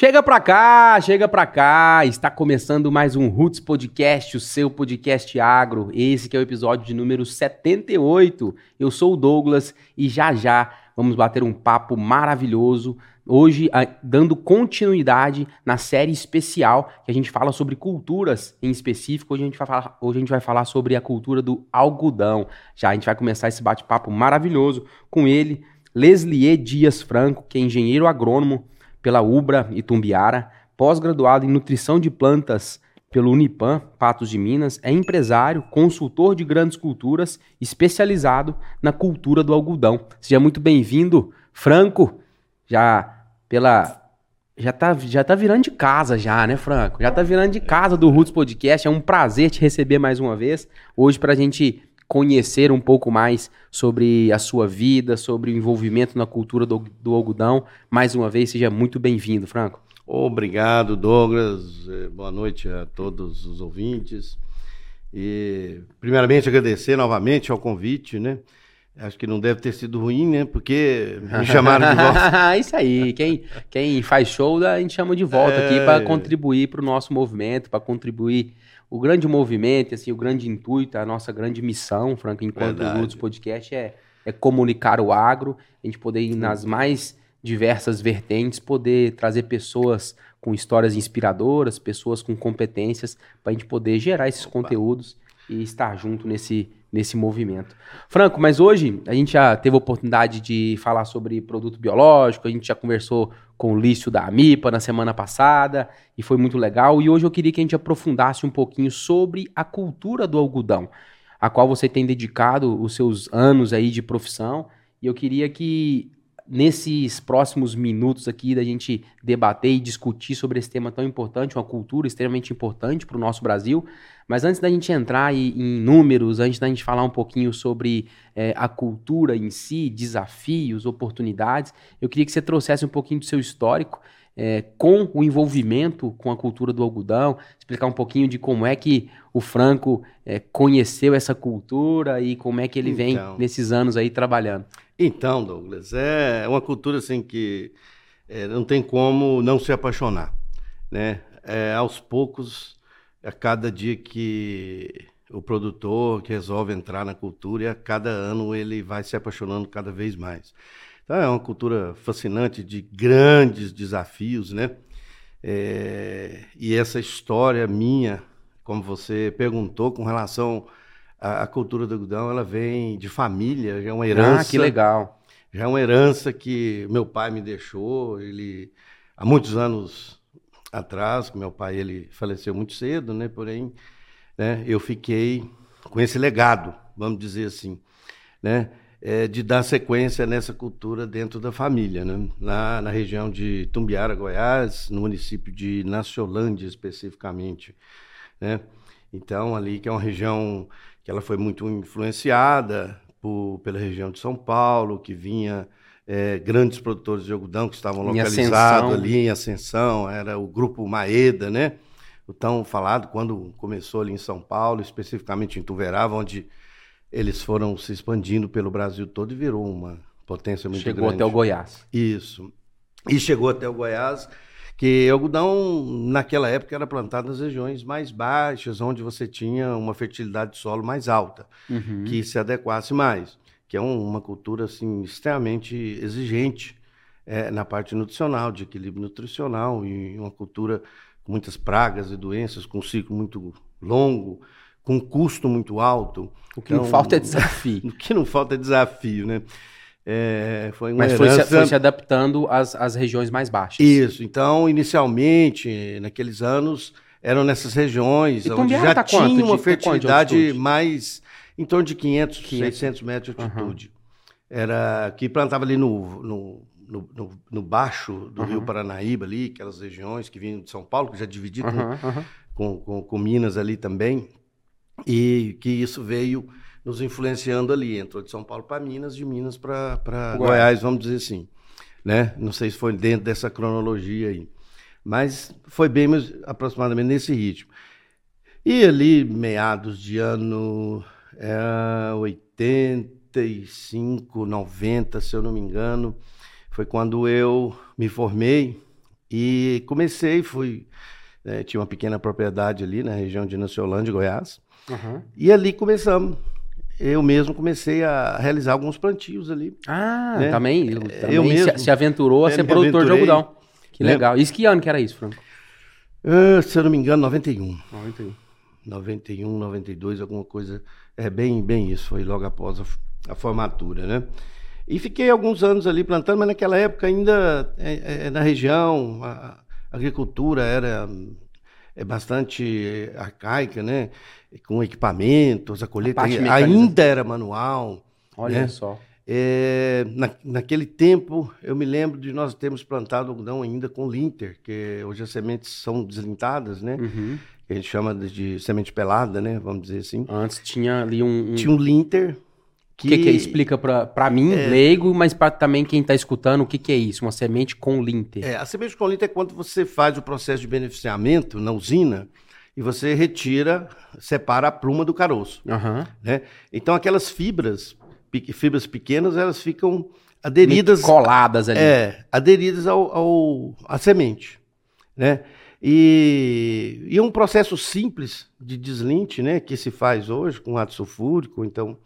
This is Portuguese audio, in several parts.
Chega pra cá, chega pra cá. Está começando mais um Roots Podcast, o seu podcast agro. Esse que é o episódio de número 78. Eu sou o Douglas e já já vamos bater um papo maravilhoso. Hoje, dando continuidade na série especial que a gente fala sobre culturas em específico. Hoje a gente vai falar, hoje a gente vai falar sobre a cultura do algodão. Já a gente vai começar esse bate-papo maravilhoso com ele, Leslie Dias Franco, que é engenheiro agrônomo pela Ubra Itumbiara, pós-graduado em nutrição de plantas pelo Unipam, Patos de Minas, é empresário, consultor de grandes culturas, especializado na cultura do algodão. Seja muito bem-vindo, Franco. Já pela já tá, já tá virando de casa já, né, Franco? Já tá virando de casa do Roots Podcast. É um prazer te receber mais uma vez. Hoje para a gente conhecer um pouco mais sobre a sua vida, sobre o envolvimento na cultura do, do algodão. Mais uma vez, seja muito bem-vindo, Franco. Obrigado, Douglas. É, boa noite a todos os ouvintes. E, primeiramente, agradecer novamente ao convite, né? Acho que não deve ter sido ruim, né? Porque me chamaram de volta. Isso aí. Quem, quem faz show, a gente chama de volta é... aqui para contribuir para o nosso movimento, para contribuir o grande movimento, assim, o grande intuito, a nossa grande missão, Franco, enquanto Verdade. o Lutz Podcast é, é comunicar o agro, a gente poder ir nas mais diversas vertentes, poder trazer pessoas com histórias inspiradoras, pessoas com competências, para a gente poder gerar esses Opa. conteúdos e estar junto nesse, nesse movimento. Franco, mas hoje a gente já teve a oportunidade de falar sobre produto biológico, a gente já conversou com o Lício da Amipa na semana passada e foi muito legal. E hoje eu queria que a gente aprofundasse um pouquinho sobre a cultura do algodão, a qual você tem dedicado os seus anos aí de profissão. E eu queria que nesses próximos minutos aqui da gente debater e discutir sobre esse tema tão importante, uma cultura extremamente importante para o nosso Brasil. Mas antes da gente entrar em, números, antes da gente falar um pouquinho sobre é, a cultura em si, desafios, oportunidades, eu queria que você trouxesse um pouquinho do seu histórico é, com o envolvimento com a cultura do algodão, explicar um pouquinho de como é que o Franco é, conheceu essa cultura e como é que ele vem então, nesses anos aí trabalhando. Então, Douglas, é uma cultura assim que é, não tem como não se apaixonar, né? É, aos poucos, a cada dia que o produtor que resolve entrar na cultura, e a cada ano ele vai se apaixonando cada vez mais. Então é uma cultura fascinante de grandes desafios, né? É, e essa história minha, como você perguntou, com relação à, à, cultura do algodão, ela vem de família, já é uma herança. Ah, que legal. Já é uma herança que meu pai me deixou. Ele há muitos anos atrás, meu pai ele faleceu muito cedo, né? Porém, né, eu fiquei com esse legado, vamos dizer assim, né? É, de dar sequência nessa cultura dentro da família, né? na, na região de Tumbiara, Goiás, no município de Naciolândia especificamente. Né? Então, ali que é uma região que ela foi muito influenciada por, pela região de São Paulo, que vinha é, grandes produtores de algodão que estavam localizados ali em Ascensão, era o grupo Maeda, né? O tão falado quando começou ali em São Paulo, especificamente em Tuverava, onde eles foram se expandindo pelo Brasil todo e virou uma potência muito chegou grande. Chegou até o Goiás. Isso. E chegou até o Goiás, que algodão naquela época era plantado nas regiões mais baixas, onde você tinha uma fertilidade de solo mais alta, uhum. que se adequasse mais, que é um, uma cultura assim extremamente exigente é, na parte nutricional, de equilíbrio nutricional e uma cultura com muitas pragas e doenças, com um ciclo muito longo com custo muito alto. O que então, não falta é desafio. O que não falta é desafio, né? É, foi Mas foi se, foi se, adaptando às, às regiões mais baixas. Isso. Então, inicialmente, naqueles anos, eram nessas regiões e onde já tá tinha uma fertilidade mais em torno de 500, 500. 600 metros de altitude. Uhum. Era que plantava ali no, no, no, no baixo do uhum. Rio Paranaíba, ali, aquelas regiões que vinham de São Paulo, que já dividia uhum. com, com, com Minas ali também e que isso veio nos influenciando ali. Entrou de São Paulo para Minas, de Minas para Goiás, vamos dizer assim. Né? Não sei se foi dentro dessa cronologia aí. Mas foi bem aproximadamente nesse ritmo. E ali, meados de ano é, 85, 90, se eu não me engano, foi quando eu me formei E comecei, fui. né, tinha uma pequena propriedade ali na região de Naciolândia, Goiás. Uhum. E ali começamos. Eu mesmo comecei a realizar alguns plantios ali. Ah, Né? também, É, também eu se, mesmo. se aventurou a É, ser produtor de algodão. Que Né? legal. Isso que ano que era isso, Franco? Ah, se eu não me engano, 91. 91. 91, 92, alguma coisa. É bem, bem isso, foi logo após a, a formatura, né? E fiquei alguns anos ali plantando, mas naquela época ainda é, é, na região a, a agricultura era é bastante arcaica, né? Com equipamentos, a colheita parte ainda era manual. Olha né? só. É, na- naquele tempo, eu me lembro de nós termos plantado algodão ainda com linter, que hoje as sementes são deslintadas, né? Uhum. Que a gente chama de, de semente pelada, né? Vamos dizer assim. Antes tinha ali um. um- Tinha um linter O que, que é? Explica pra mim, leigo, mas pra também quem tá escutando, o que, que é isso? Uma semente com linter. É, a semente com linter é quando você faz o processo de beneficiamento na usina e você retira, separa a pluma do caroço, Aham. né? Então aquelas fibras, pe- fibras pequenas, elas ficam aderidas Meio que Coladas ali. É, aderidas ao, ao- à semente, né? E, e um processo simples de deslinte, né, que se faz hoje com ácido sulfúrico, então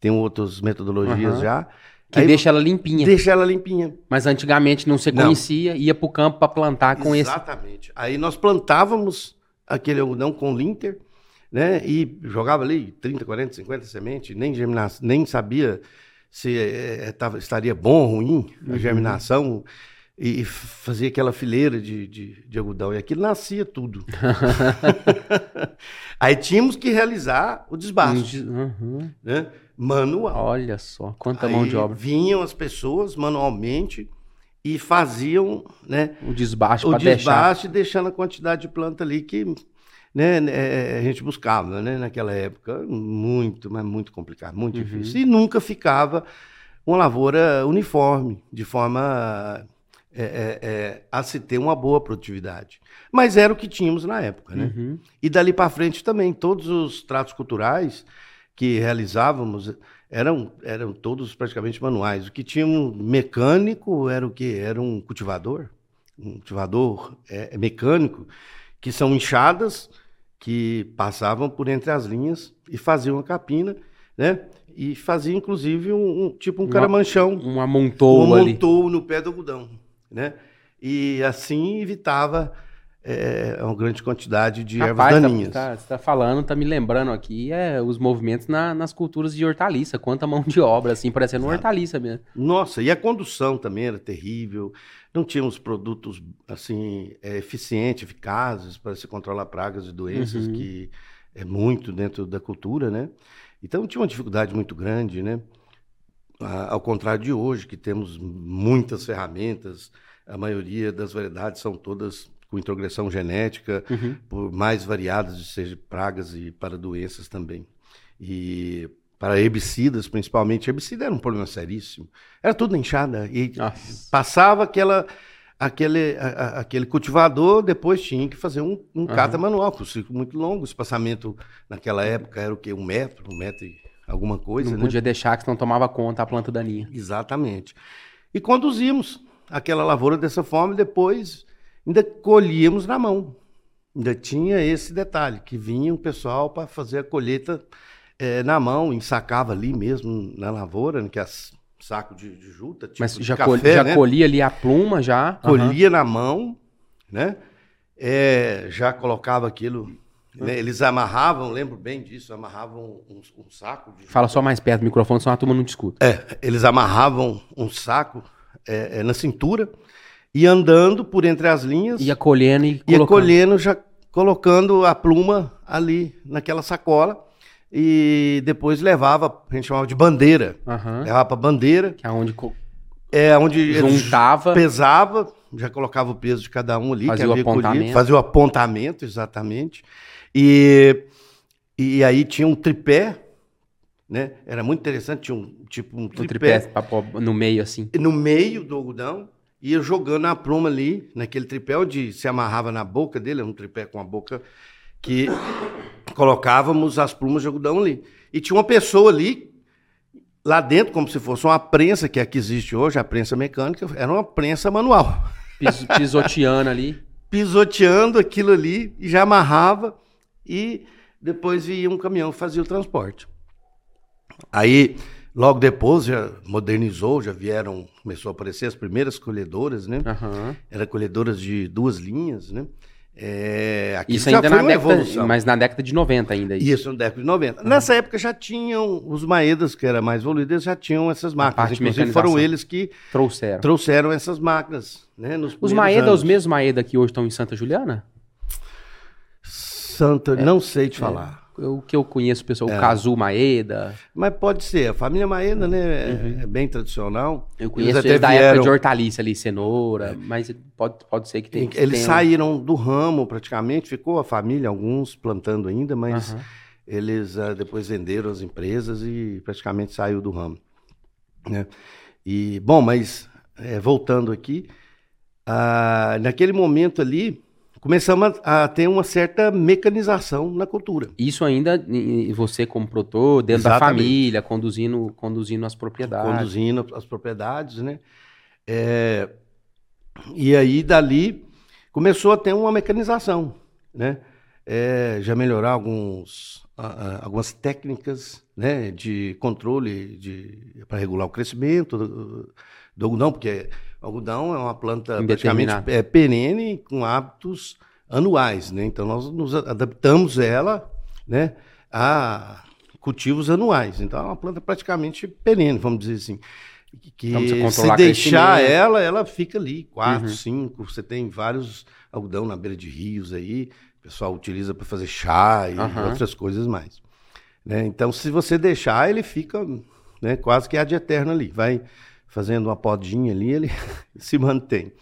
tem outras metodologias Aham. já. Que Aí deixa ela limpinha. deixa ela limpinha. Mas antigamente não se Não. conhecia, ia pro campo pra plantar com esse. Exatamente. Aí nós plantávamos aquele algodão com linter, né, e jogava ali 30, 40, 50 sementes, nem germina, nem sabia se eh, tava, estaria bom ou ruim a Uhum. germinação. E e fazia aquela fileira de, de, de algodão. E aquilo nascia tudo. Aí tínhamos que realizar o desbaste, Uhum. né? Manual. Olha só, quanta Aí mão de obra. Vinham as pessoas manualmente e faziam, né? O desbaste o pra deixar. desbaste, deixando a quantidade de planta ali que né, né, a gente buscava, né? Naquela época, muito, mas muito complicado, muito Uhum. difícil. E nunca ficava uma lavoura uniforme, de forma é, é, é, a se ter uma boa produtividade. Mas era o que tínhamos na época, né? Uhum. E dali para frente também, todos os tratos culturais que realizávamos eram, eram todos praticamente manuais. O que tinha um mecânico era o que? Era um cultivador, um cultivador é, é mecânico, que são enxadas que passavam por entre as linhas e faziam a capina, né? E fazia inclusive um, um- tipo um Uma- caramanchão Um amontou um ali. montou no pé do algodão, né? E assim evitava é, uma grande quantidade de ervas Rapaz, tá, daninhas. tá, você tá falando, tá me lembrando aqui, é os movimentos na- nas culturas de hortaliça. Quanta mão de obra, assim, parecendo uma hortaliça mesmo. Nossa, e a condução também era terrível. Não tínhamos produtos assim é, eficientes, eficazes para se controlar pragas e doenças, Uhum. que é muito dentro da cultura, né? Então tinha uma dificuldade muito grande, né? A- Ao contrário de hoje, que temos muitas ferramentas, a maioria das variedades são todas com introgressão genética, Uhum. por mais variadas, seja pragas e para doenças também. E para herbicidas, principalmente, herbicida era um problema seríssimo. Era tudo enxada. E Nossa. passava aquela, aquele, a- a- aquele cultivador, depois tinha que fazer um, um cata manual, com um ciclo muito longo. O espaçamento naquela época era o quê? Um metro, um metro e alguma coisa, Não né? podia deixar, que senão tomava conta a planta daninha. Exatamente. E conduzimos aquela lavoura dessa forma e depois ainda colhíamos na mão. Ainda tinha esse detalhe, que vinha o pessoal para fazer a colheita eh, na mão, ensacava ali mesmo na lavoura, né, que é saco de, de juta, tipo Mas de já, café, já né? colhia ali a pluma, já. Colhia na mão, né? É, já colocava aquilo. né? Eles amarravam, lembro bem disso, amarravam um, um saco de Fala só mais perto do microfone, senão a turma não te escuta. É, eles amarravam um saco é, é, na cintura e andando por entre as linhas, Ia colhendo e ia colocando. colhendo, já colocando a pluma ali naquela sacola e depois levava, a gente chamava de bandeira, Aham. levava para bandeira, Que é onde é onde juntava. pesava, já colocava o peso de cada um ali, Fazia que o havia colhido, apontamento. fazia o apontamento, exatamente. E, e aí tinha um tripé, né? Era muito interessante, tinha um tipo um tripé pra pôr no meio, assim. no meio do algodão, ia jogando a pluma ali, naquele tripé onde se amarrava na boca dele, era um tripé com a boca, que colocávamos as plumas de algodão ali. E tinha uma pessoa ali, lá dentro, como se fosse uma prensa, que é a que existe hoje, a prensa mecânica, era uma prensa manual. Pis, pisoteando ali. Pisoteando aquilo ali e já amarrava e depois vinha um caminhão que fazia o transporte. Aí, logo depois, já modernizou, já vieram, começou a aparecer as primeiras colhedoras, né? Aham. Eram colhedoras de duas linhas, né? É, Isso ainda na década, evolução. mas na década de 90 ainda. Isso. Isso, no década de 90. Nessa época já tinham, os Maedas, que era mais evoluído, eles já tinham essas máquinas. Inclusive foram eles que Trouxeram. trouxeram essas máquinas, né? Nos Os primeiros Maeda, anos. os mesmos Maeda que hoje estão em Santa Juliana? Santa, não sei te falar. O que eu conheço, pessoal, É. o Kazu Maeda. Mas pode ser. A família Maeda, né, é, é bem tradicional. Uhum. Eu Eles conheço até eles da época vieram- de hortaliça ali, cenoura, mas pode, pode ser que tenha. Eles tenha saíram do ramo praticamente, ficou a família, alguns plantando ainda, mas Aham. eles ah, depois venderam as empresas e praticamente saiu do ramo. Né? E, bom, mas eh, voltando aqui, ah, naquele momento ali, começamos a, a ter uma certa mecanização na cultura. Isso ainda, você como produtor, dentro da Exatamente. família, conduzindo, conduzindo as propriedades. conduzindo as propriedades, né? É, e aí dali começou a ter uma mecanização, né? É, já melhorar alguns, algumas técnicas, né? De controle de para regular o crescimento do, do algodão, porque o algodão é uma planta praticamente é, perene com hábitos anuais, né? Então nós nos adaptamos ela, né? A cultivos anuais. Então é uma planta praticamente perene, vamos dizer assim. Que Então, você se deixar ela, ela fica ali, quatro, Uhum. cinco. Você tem vários algodão na beira de rios aí. O pessoal utiliza para fazer chá e Aham. outras coisas mais. né? Então, se você deixar, ele fica né, quase que ad eterno ali. Vai fazendo uma podinha ali, ele se mantém.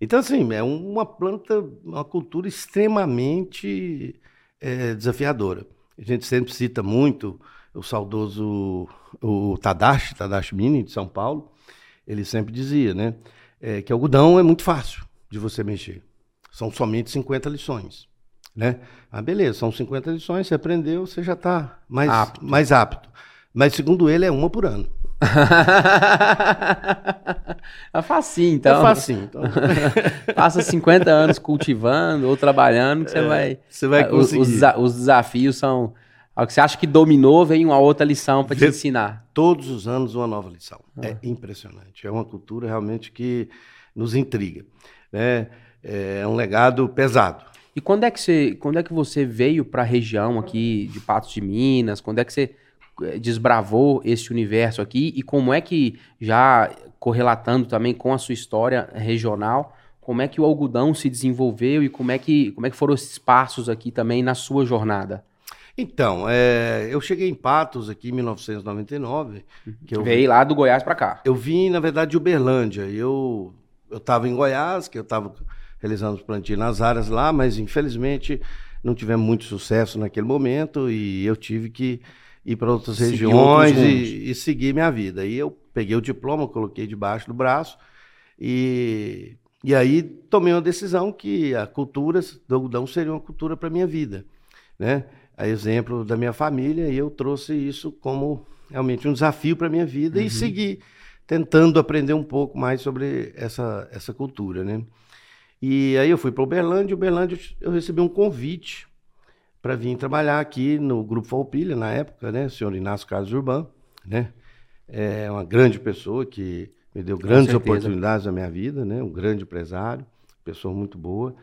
Então, assim, é uma planta, uma cultura extremamente eh, desafiadora. A gente sempre cita muito o saudoso o Tadashi, Tadashi Mini, de São Paulo. Ele sempre dizia, né, eh, que algodão é muito fácil de você mexer. São somente 50 lições. Né? Ah, beleza, são 50 lições, você aprendeu, você já está mais Apto. mais apto. Mas, segundo ele, é uma por ano. é facinho, então. é facinho. Então, Passa 50 anos cultivando ou trabalhando, que você vai. você vai os- conseguir. Os, os desafios são. O que você acha que dominou, vem uma outra lição para te ensinar. Todos os anos uma nova lição. Ah. É impressionante. É uma cultura realmente que nos intriga. Né? É um legado pesado. E quando é que você, quando é que você veio para a região aqui de Patos de Minas? Quando é que você desbravou esse universo aqui? E como é que, já correlatando também com a sua história regional, como é que o algodão se desenvolveu e como é que, como é que foram esses passos aqui também na sua jornada? Então, é, eu cheguei em Patos aqui em 1999. Que eu, Veio lá do Goiás para cá. eu vim, na verdade, de Uberlândia. Eu estava em Goiás, que eu estava realizando os plantios nas áreas lá, mas infelizmente não tivemos muito sucesso naquele momento e eu tive que ir para outras Seguir regiões outros e, e seguir minha vida. E eu peguei o diploma, coloquei debaixo do braço e, e aí tomei uma decisão que a cultura do algodão seria uma cultura para minha vida, né? A exemplo da minha família, e eu trouxe isso como realmente um desafio para minha vida e segui tentando aprender um pouco mais sobre essa, essa cultura, né? E aí eu fui para Uberlândia, e Uberlândia eu recebi um convite para vir trabalhar aqui no Grupo Falpilha, na época, né? O senhor Inácio Carlos Urban, né? É uma grande pessoa que me deu grandes oportunidades na minha vida, né? Um grande empresário, pessoa muito boa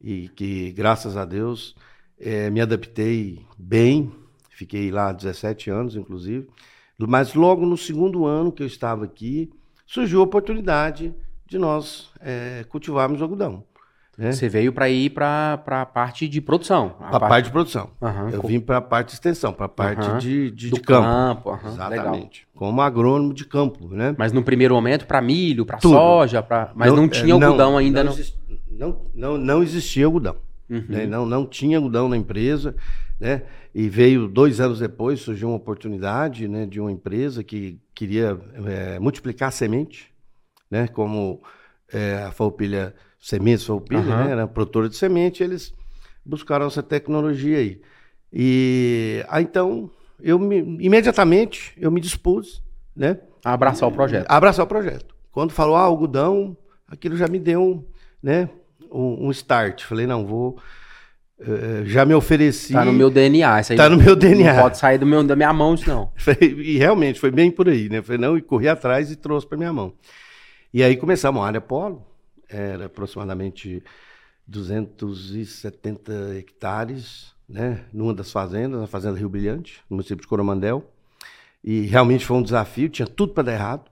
e que, graças a Deus, eh, me adaptei bem. Fiquei lá 17 anos, inclusive. Mas logo no segundo ano que eu estava aqui, surgiu a oportunidade de nós eh, cultivarmos algodão. Né? Você veio para ir para a parte de produção. A parte de produção. Aham, Eu vim para a parte de extensão, para a parte Aham. de, de, de campo. campo. legal. Exatamente. Como agrônomo de campo, né? Mas no primeiro momento para milho, para soja, pra... mas não, é, tinha algodão ainda. Não, Não, exist- não, não, não existia algodão. Uhum. né? Não, não tinha algodão na empresa, né? E veio dois anos depois, surgiu uma oportunidade né, de uma empresa que queria eh, multiplicar a semente, né? Como eh, a Falpilha Sementes Falpilha, Aham. né? Era produtora de semente, eles buscaram essa tecnologia aí. E aí, então, eu me, imediatamente eu me dispus, né? Abraçar o projeto. Abraçar o projeto. Quando falou ah, algodão, aquilo já me deu né, um, um start. Falei, não, vou. Uh, já me ofereci. Tá no meu DNA. Isso aí tá no meu DNA. Não pode sair do meu, da minha mão, isso não. e realmente foi bem por aí, né? Falei, não, e corri atrás e trouxe para minha mão. E aí começamos a área polo, era aproximadamente 270 hectares, né? Numa das fazendas, na Fazenda Rio Brilhante, no município de Coromandel. E realmente foi um desafio, tinha tudo para dar errado,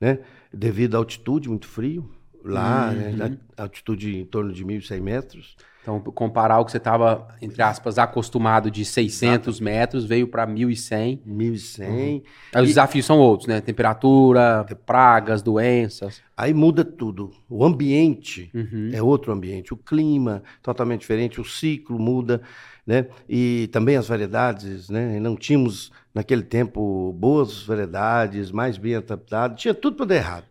né? Devido à altitude, muito frio, lá, né? uhum. né? altitude em torno de 1.100 metros. Então, comparar o que você estava, entre aspas, acostumado de 600 Exato. metros, veio para 1.100. 1.100. Uhum. Aí os desafios são outros, né? Temperatura, pragas, doenças. Aí muda tudo. O ambiente uhum. é outro ambiente. O clima, totalmente diferente. O ciclo muda, né? E também as variedades, né? E não tínhamos, naquele tempo, boas variedades, mais bem adaptadas. Tinha tudo para dar errado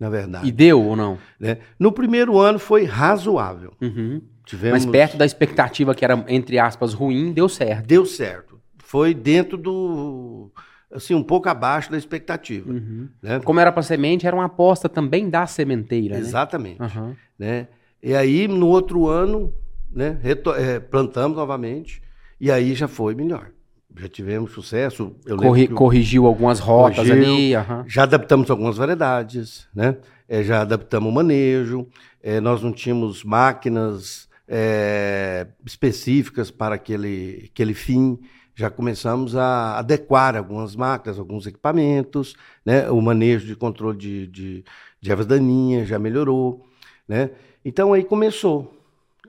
na verdade. E deu ou não? Né? No primeiro ano foi razoável. Uhum. Tivemos... Mas perto da expectativa que era, entre aspas, ruim, deu certo. Deu certo. Foi dentro do. Assim, um pouco abaixo da expectativa. Uhum. Né? Como era para semente, era uma aposta também da sementeira. Né? Exatamente. Né? Uhum. né? E aí, no outro ano, né, é, plantamos novamente, e aí já foi melhor já tivemos sucesso. Corri, corrigiu algumas rotas corrigiu, ali. Uhum. Já adaptamos algumas variedades, né? É, já adaptamos o manejo. É, nós não tínhamos máquinas é, específicas para aquele, aquele fim. Já começamos a adequar algumas máquinas, alguns equipamentos, né? O manejo de controle de, de, de ervas daninhas já melhorou, né? Então aí começou.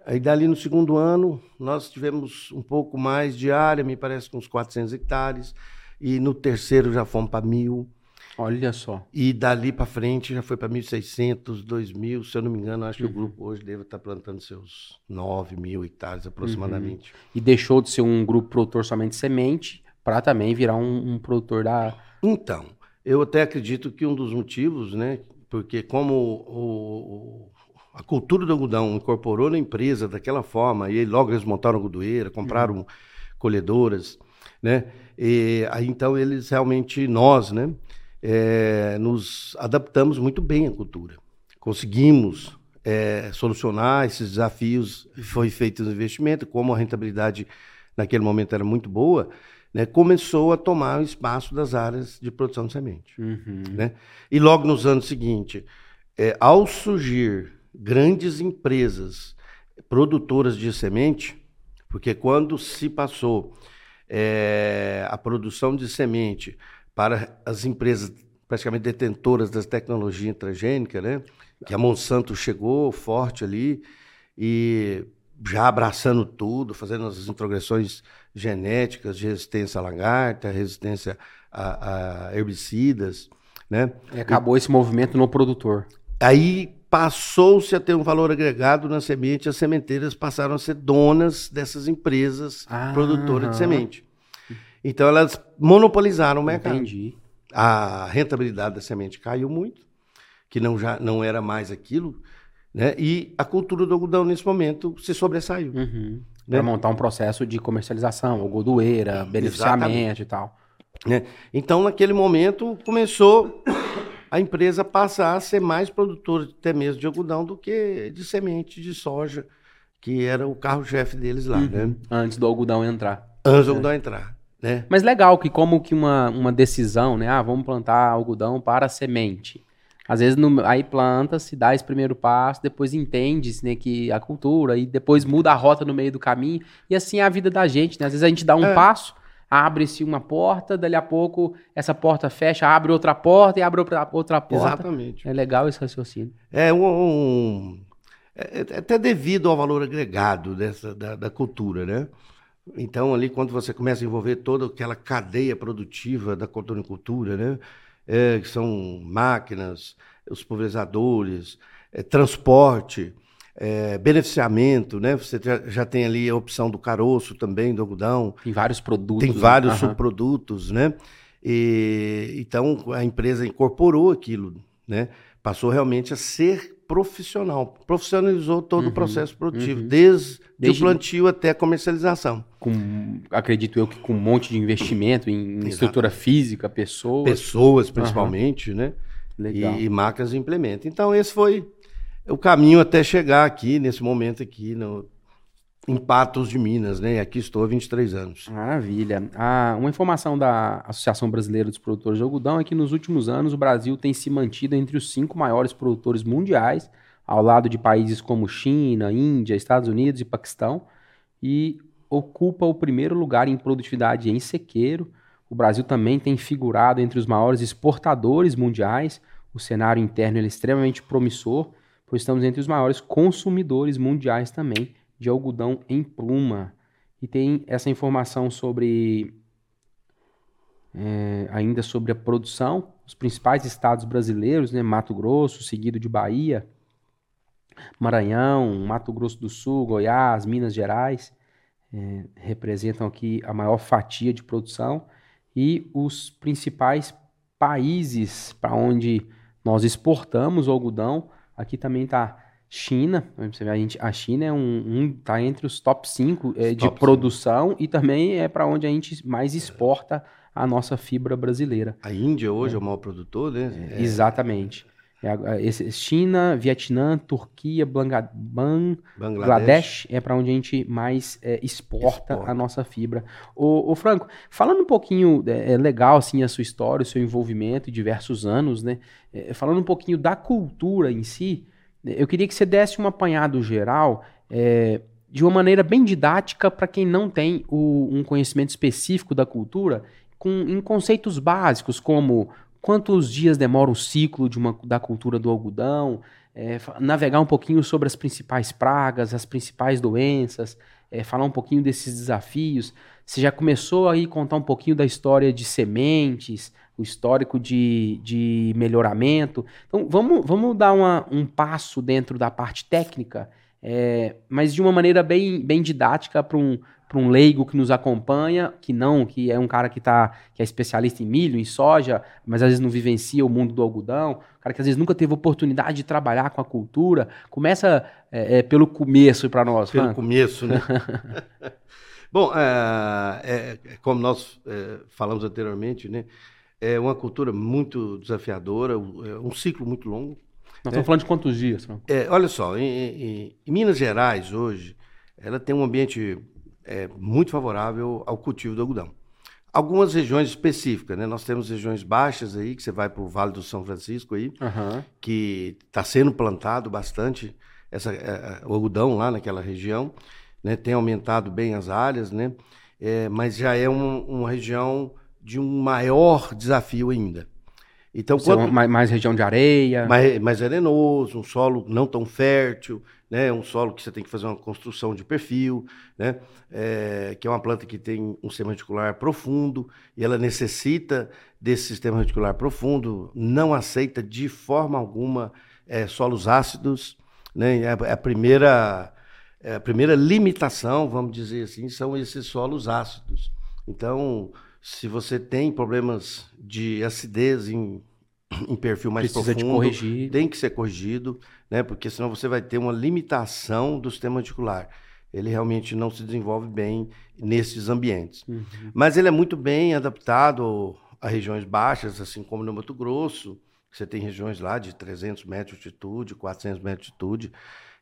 Aí dali no segundo ano, nós tivemos um pouco mais de área, me parece com uns 400 hectares, e no terceiro já fomos para mil. Olha só. E dali para frente já foi para 1.600, 2.000, se eu não me engano, acho uhum. que o uhum. grupo hoje deve estar tá plantando seus 9 mil hectares aproximadamente. Uhum. E deixou de ser um grupo produtor somente de semente para também virar um, um, produtor da. Então, eu até acredito que um dos motivos, né, porque como o, a cultura do algodão incorporou na empresa daquela forma, e logo eles montaram algodoeira, compraram uhum. colhedoras, né? E aí então eles realmente, nós, né, é, nos adaptamos muito bem à cultura. Conseguimos é, solucionar esses desafios, foi feito o investimento, como a rentabilidade naquele momento era muito boa, né, começou a tomar o espaço das áreas de produção de semente. Uhum. Né? E logo nos anos seguintes, é, ao surgir grandes empresas produtoras de semente, porque quando se passou é, a produção de semente para as empresas praticamente detentoras das tecnologias transgênicas, né? Que a Monsanto chegou forte ali e já abraçando tudo, fazendo as introgressões genéticas de resistência à lagarta, resistência a, a herbicidas, né? E acabou e, esse movimento no produtor. Aí passou-se a ter um valor agregado na semente, as sementeiras passaram a ser donas dessas empresas ah, produtoras de semente. Então elas monopolizaram o mercado. Entendi. A rentabilidade da semente caiu muito, que não já não era mais aquilo, né? E a cultura do algodão nesse momento se sobressaiu. Uhum. Né? Para montar um processo de comercialização, algodoeira, beneficiamento Exatamente. e tal. Né? Então, naquele momento, começou a empresa passa a ser mais produtora até mesmo de algodão do que de semente de soja, que era o carro-chefe deles lá, uhum. né? Antes do algodão entrar. Antes do é. algodão entrar, né? Mas legal que como que uma, uma decisão, né? Ah, vamos plantar algodão para semente. Às vezes no, aí planta, se dá esse primeiro passo, depois entende né, que a cultura, e depois muda a rota no meio do caminho. E assim é a vida da gente, né? Às vezes a gente dá um é. passo, abre-se uma porta, dali a pouco essa porta fecha, abre outra porta e abre outra, outra porta. Exatamente. É legal esse raciocínio. É um, um é, é até devido ao valor agregado dessa da, da, cultura, né? Então ali quando você começa a envolver toda aquela cadeia produtiva da cultura, né? É, que são máquinas, os pulverizadores, é, transporte, é, beneficiamento, né? Você já tem ali a opção do caroço também, do algodão. Tem vários produtos. Tem vários né? subprodutos, né? E, então a empresa incorporou aquilo, né? Passou realmente a ser profissional, profissionalizou todo uhum, o processo produtivo, uhum. desde, desde, o plantio até a comercialização. Com, acredito eu que com um monte de investimento em Exato. estrutura física, pessoas. Pessoas, principalmente, uhum. né? Legal. E, e máquinas de implemento. Então, esse foi o caminho até chegar aqui, nesse momento aqui, no, em Patos de Minas, né? E aqui estou há 23 anos. Maravilha. Ah, uma informação da Associação Brasileira dos Produtores de Algodão é que nos últimos anos o Brasil tem se mantido entre os cinco maiores produtores mundiais, ao lado de países como China, Índia, Estados Unidos e Paquistão, e ocupa o primeiro lugar em produtividade em sequeiro. O Brasil também tem figurado entre os maiores exportadores mundiais. O cenário interno é extremamente promissor, pois estamos entre os maiores consumidores mundiais também de algodão em pluma. E tem essa informação sobre é, ainda sobre a produção, os principais estados brasileiros, né, Mato Grosso, seguido de Bahia, Maranhão, Mato Grosso do Sul, Goiás, Minas Gerais, é, representam aqui a maior fatia de produção e os principais países para onde nós exportamos o algodão, aqui também está China, a, gente, a China é um, um tá entre os top 5 é, de top produção 5. e também é para onde a gente mais exporta a nossa fibra brasileira. A Índia hoje é, é o maior produtor, né? É, exatamente. É, China, Vietnã, Turquia, Bangladesh, Bangladesh é para onde a gente mais é, exporta, exporta, a nossa fibra. Ô, Franco, falando um pouquinho, é, é, legal assim a sua história, o seu envolvimento, diversos anos, né? É, falando um pouquinho da cultura em si, eu queria que você desse um apanhado geral é, de uma maneira bem didática para quem não tem o, um conhecimento específico da cultura, com, em conceitos básicos como quantos dias demora o ciclo de uma, da cultura do algodão, é, navegar um pouquinho sobre as principais pragas, as principais doenças, é, falar um pouquinho desses desafios. Você já começou aí a contar um pouquinho da história de sementes, o histórico de, de melhoramento. Então, vamos, vamos dar uma, um passo dentro da parte técnica, é, mas de uma maneira bem, bem didática para um, um leigo que nos acompanha, que não, que é um cara que, tá, que é especialista em milho, em soja, mas às vezes não vivencia o mundo do algodão, cara que às vezes nunca teve oportunidade de trabalhar com a cultura. Começa é, é, pelo começo para nós. Pelo Franco. começo, né? Bom, é, é, como nós é, falamos anteriormente, né? É uma cultura muito desafiadora, é um ciclo muito longo. Nós estamos falando de quantos dias? É, olha só, em, em, em, Minas Gerais hoje, ela tem um ambiente é, muito favorável ao cultivo do algodão. Algumas regiões específicas, né? Nós temos regiões baixas aí, que você vai para o Vale do São Francisco aí, uhum. que está sendo plantado bastante essa, é, é, o algodão lá naquela região, né? Tem aumentado bem as áreas, né? É, mas já é um, uma região de um maior desafio ainda. Então, quando, mais, mais, região de areia. Mais, mais arenoso, um solo não tão fértil, né? um solo que você tem que fazer uma construção de perfil, né? É, que é uma planta que tem um sistema radicular profundo e ela necessita desse sistema radicular profundo, não aceita de forma alguma é, solos ácidos. Né? É, é a primeira, é a primeira limitação, vamos dizer assim, são esses solos ácidos. Então, se você tem problemas de acidez em, em perfil mais Precisa profundo, tem que ser corrigido, né? Porque senão você vai ter uma limitação do sistema articular. Ele realmente não se desenvolve bem nesses ambientes. Uhum. Mas ele é muito bem adaptado a regiões baixas, assim como no Mato Grosso. Você tem regiões lá de 300 metros de altitude, 400 metros de altitude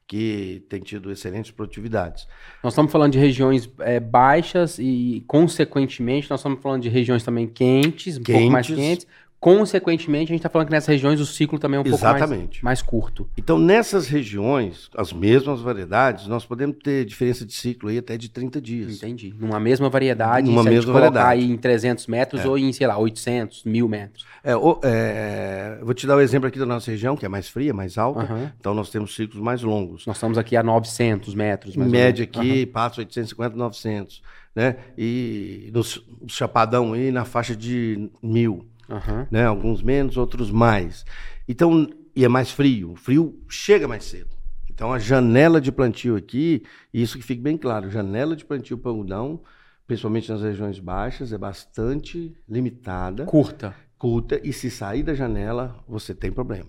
que tem tido excelentes produtividades. Nós estamos falando de regiões é, baixas e, consequentemente, nós estamos falando de regiões também quentes, um quentes, pouco mais quentes, Consequentemente, a gente está falando que nessas regiões o ciclo também é um Exatamente. pouco mais, mais curto. Então, nessas regiões, as mesmas variedades, nós podemos ter diferença de ciclo aí até de 30 dias. Entendi. Numa mesma variedade, Numa mesma variedade. aí em 300 metros é. ou em, sei lá, 800, 1000 metros. É, o, é, vou te dar o um exemplo aqui da nossa região, que é mais fria, mais alta. Uhum. Então, nós temos ciclos mais longos. Nós estamos aqui a 900 metros. Em média aqui, uhum. passa 850, 900. Né? E no, no Chapadão aí, na faixa de 1000 uhum. né? Alguns menos, outros mais. Então, e é mais frio. O frio chega mais cedo. Então, a janela de plantio aqui, isso que fique bem claro, janela de plantio para algodão, principalmente nas regiões baixas, é bastante limitada. Curta. Curta, e se sair da janela, você tem problema.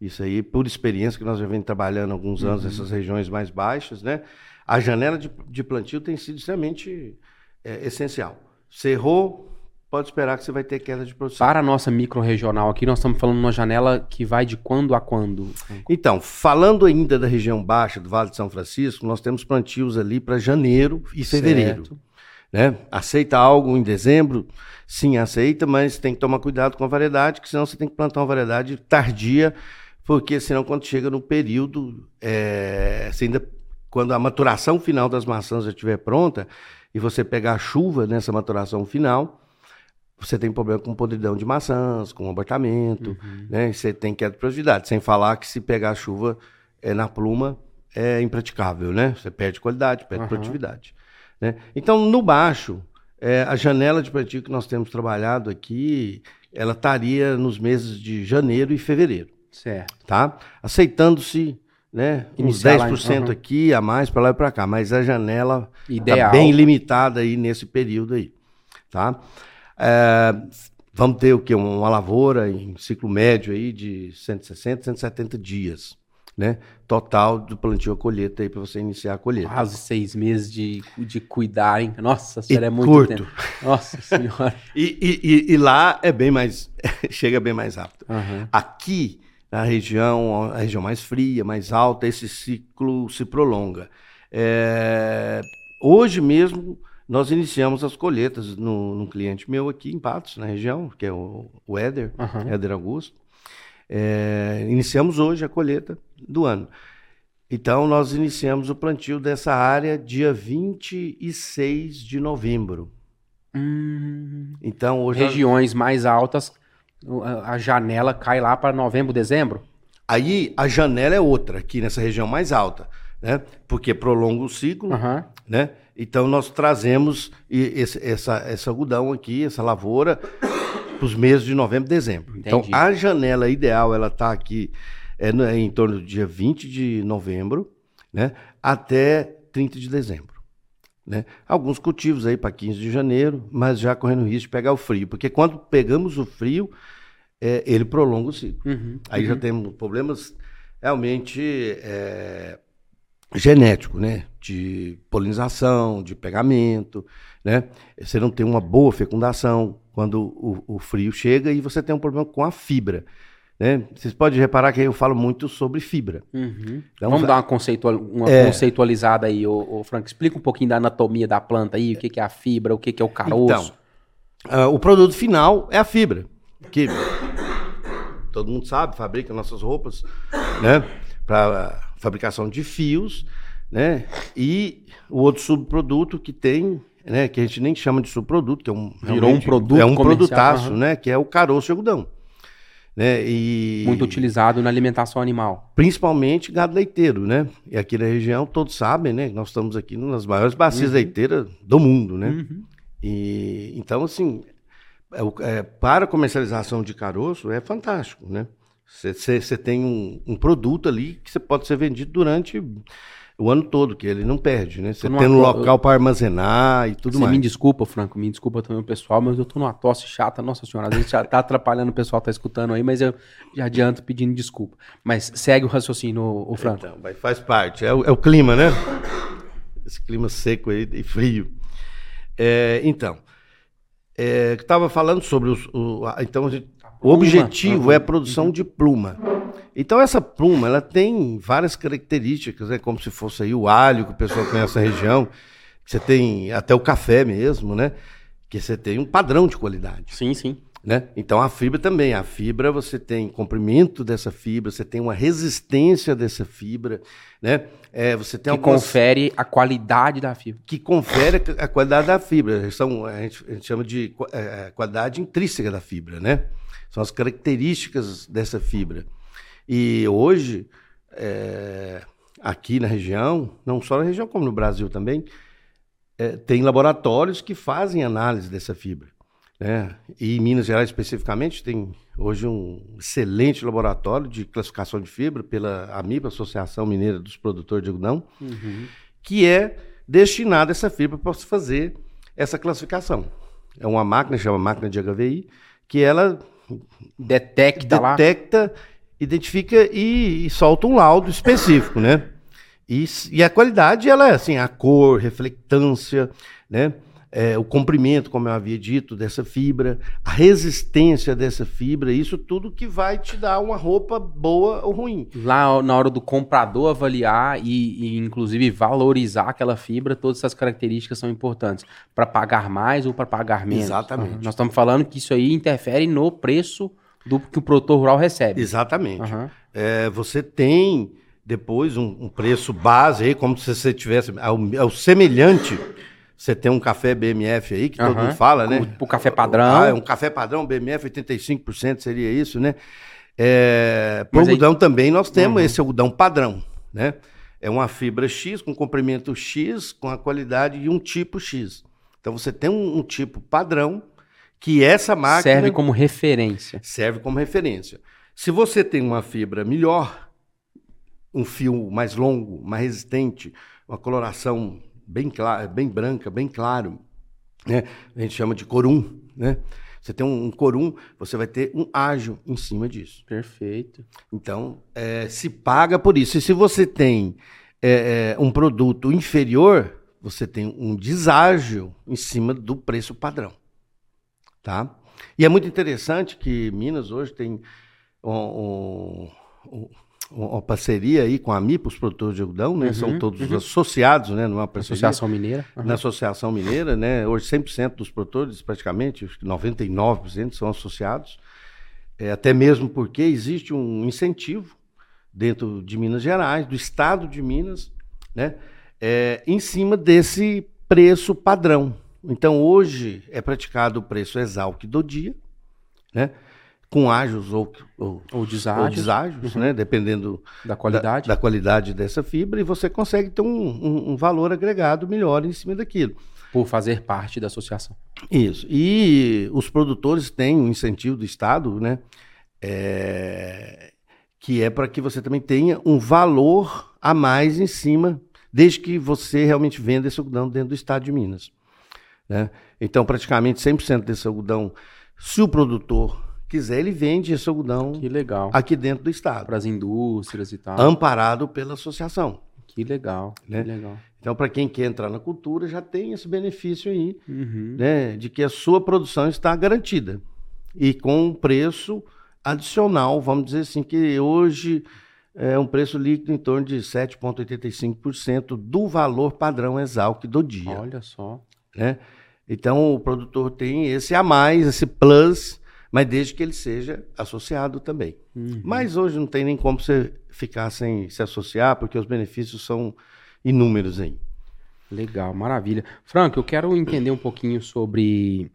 Isso aí, por experiência, que nós já vem trabalhando há alguns anos uhum. nessas regiões mais baixas, né? A janela de, de plantio tem sido extremamente é, essencial. Cerrou, pode esperar que você vai ter queda de produção. Para a nossa micro-regional aqui, nós estamos falando de uma janela que vai de quando a quando? Então, falando ainda da região baixa do Vale de São Francisco, nós temos plantios ali para janeiro e fevereiro. Certo. Né? Aceita algo em dezembro? Sim, aceita, mas tem que tomar cuidado com a variedade, que senão você tem que plantar uma variedade tardia, porque senão quando chega no período, é, ainda, quando a maturação final das maçãs já estiver pronta, e você pegar a chuva nessa maturação final, você tem problema com podridão de maçãs, com abortamento, uhum. né? Você tem queda de produtividade. Sem falar que se pegar chuva é, na pluma é impraticável, né? Você perde qualidade, perde uhum. produtividade. Né? Então, no baixo, é, a janela de plantio que nós temos trabalhado aqui, ela estaria nos meses de janeiro e fevereiro. Certo. Tá? Aceitando-se né? Iniciar uns 10% uhum. aqui, a mais para lá e para cá, mas a janela está bem limitada aí nesse período aí, tá? É, vamos ter o que? Uma lavoura em ciclo médio aí de 160, 170 dias. Né? Total do plantio a colheita aí para você iniciar a colheita. Quase seis meses de, de cuidar, hein? Nossa senhora, é muito curto. tempo. Nossa senhora. e, e, e, lá é bem mais. chega bem mais rápido. Uhum. Aqui, na região, a região mais fria, mais alta, esse ciclo se prolonga. É, hoje mesmo nós iniciamos as colheitas no, num cliente meu aqui em Patos, na região, que é o, o Éder, uhum. Éder Augusto. É, iniciamos hoje a colheita do ano. Então, nós iniciamos o plantio dessa área dia 26 de novembro. Hum, então, hoje. Regiões a... mais altas, a janela cai lá para novembro, dezembro? Aí a janela é outra, aqui nessa região mais alta, né? Porque prolonga o ciclo, uhum. né? Então nós trazemos esse, essa, essa algodão aqui, essa lavoura, para os meses de novembro e dezembro. Entendi. Então a janela ideal ela está aqui é, em torno do dia 20 de novembro, né, até 30 de dezembro. Né? Alguns cultivos aí para 15 de janeiro, mas já correndo risco de pegar o frio, porque quando pegamos o frio, é, ele prolonga o ciclo. Uhum, aí uhum. já temos problemas realmente é, genético, né? De polinização, de pegamento, né? Você não tem uma boa fecundação quando o, o frio chega e você tem um problema com a fibra. Né? Vocês podem reparar que eu falo muito sobre fibra. Uhum. Então, Vamos dar uma, conceitual, uma é... conceitualizada aí, ô, ô, Frank. Explica um pouquinho da anatomia da planta aí, o que, que é a fibra, o que, que é o caroço. Então, uh, o produto final é a fibra. Que todo mundo sabe, fabrica nossas roupas, né? Para fabricação de fios, né? E o outro subproduto que tem, né? Que a gente nem chama de subproduto, que é um virou um produto, é um produtaço, uhum. né? Que é o caroço de algodão. Né? E muito utilizado na alimentação animal. Principalmente gado leiteiro, né? E aqui na região todos sabem, né? Nós estamos aqui nas maiores bacias uhum. leiteiras do mundo, né? Uhum. E então assim, é, é, para comercialização de caroço é fantástico, né? Você tem um, um, produto ali que você pode ser vendido durante o ano todo, que ele não perde, né? Você tem um local para armazenar e tudo mais. me desculpa, Franco, me desculpa também o pessoal, mas eu tô numa tosse chata, nossa senhora, às vezes já tá atrapalhando o pessoal que tá escutando aí, mas eu já adianto pedindo desculpa. Mas segue o raciocínio, o Franco. Então, mas faz parte, é o, é o clima, né? Esse clima seco aí e frio. É, então, é, estava falando sobre os, o, então a gente o objetivo é a produção de pluma. Então essa pluma, ela tem várias características, é como se fosse aí o alho que o pessoal conhece na região, você tem até o café mesmo, né? Que você tem um padrão de qualidade. Sim, sim. Né? Então a fibra também, a fibra você tem comprimento dessa fibra, você tem uma resistência dessa fibra, né? É, você tem que algumas... confere a qualidade da fibra. Que confere a qualidade da fibra. São, a, gente, a gente chama de é, qualidade intrínseca da fibra, né? São as características dessa fibra. E hoje, é, aqui na região, não só na região, como no Brasil também, é, tem laboratórios que fazem análise dessa fibra. Né? E em Minas Gerais, especificamente, tem hoje um excelente laboratório de classificação de fibra pela AMIPA, Associação Mineira dos Produtores de Algodão, uhum. que é destinada essa fibra para se fazer essa classificação. É uma máquina, chama máquina de HVI, que ela detecta, detecta lá. Detecta, identifica e, e, solta um laudo específico, né? E, e, a qualidade, ela é assim, a cor, reflectância, né? É, o comprimento, como eu havia dito, dessa fibra, a resistência dessa fibra, isso tudo que vai te dar uma roupa boa ou ruim. Lá na hora do comprador avaliar e, e inclusive valorizar aquela fibra, todas essas características são importantes para pagar mais ou para pagar menos. Exatamente. Uhum. Nós estamos falando que isso aí interfere no preço do que o produtor rural recebe. Exatamente. Uhum. É, você tem depois um, um, preço base aí, como se você tivesse. É o, é o semelhante você tem um café BMF aí, que uhum. todo mundo fala, né? O, o café padrão. Ah, é um café padrão, BMF 85% seria isso, né? É, para o algodão aí... também nós temos uhum. esse algodão padrão, né? É uma fibra X com comprimento X, com a qualidade de um tipo X. Então você tem um, um tipo padrão que essa máquina... Serve como referência. Serve como referência. Se você tem uma fibra melhor, um fio mais longo, mais resistente, uma coloração bem, clara, bem branca, bem claro. Né? A gente chama de corum. Né? Você tem um, um corum, você vai ter um ágio em cima disso. Perfeito. Então, é, se paga por isso. E se você tem é, é, um produto inferior, você tem um deságio em cima do preço padrão. Tá? E é muito interessante que Minas hoje tem um, um, uma parceria aí com a MIPA, os produtores de algodão, né? Uhum, São todos uhum. associados, né? Numa parceria. Associação Mineira. Uhum. Na Associação Mineira, né? Hoje 100% dos produtores, praticamente, 99% são associados. É, até mesmo porque existe um incentivo dentro de Minas Gerais, do estado de Minas, né? É, em cima desse preço padrão. Então, hoje é praticado o preço exalc do dia, né? Com ágios ou, ou, ou deságios, ou deságios uhum. né? dependendo da qualidade. Da, da, qualidade dessa fibra, e você consegue ter um, um, um, valor agregado melhor em cima daquilo. Por fazer parte da associação. Isso. E os produtores têm um incentivo do Estado, né? É, que é para que você também tenha um valor a mais em cima, desde que você realmente venda esse algodão dentro do Estado de Minas. Né? Então, praticamente 100% desse algodão, se o produtor quiser, ele vende esse algodão que legal. aqui dentro do estado. Para as indústrias e tal. Amparado pela associação. Que legal, né? que legal. Então, para quem quer entrar na cultura, já tem esse benefício aí, uhum. né? De que a sua produção está garantida. E com um preço adicional, vamos dizer assim, que hoje é um preço líquido em torno de 7,85% do valor padrão Exalc do dia. Olha só. Né? Então, o produtor tem esse a mais, esse plus, mas desde que ele seja associado também. Uhum. Mas hoje não tem nem como você ficar sem se associar, porque os benefícios são inúmeros aí. Legal, maravilha. Franco, eu quero entender um pouquinho sobre.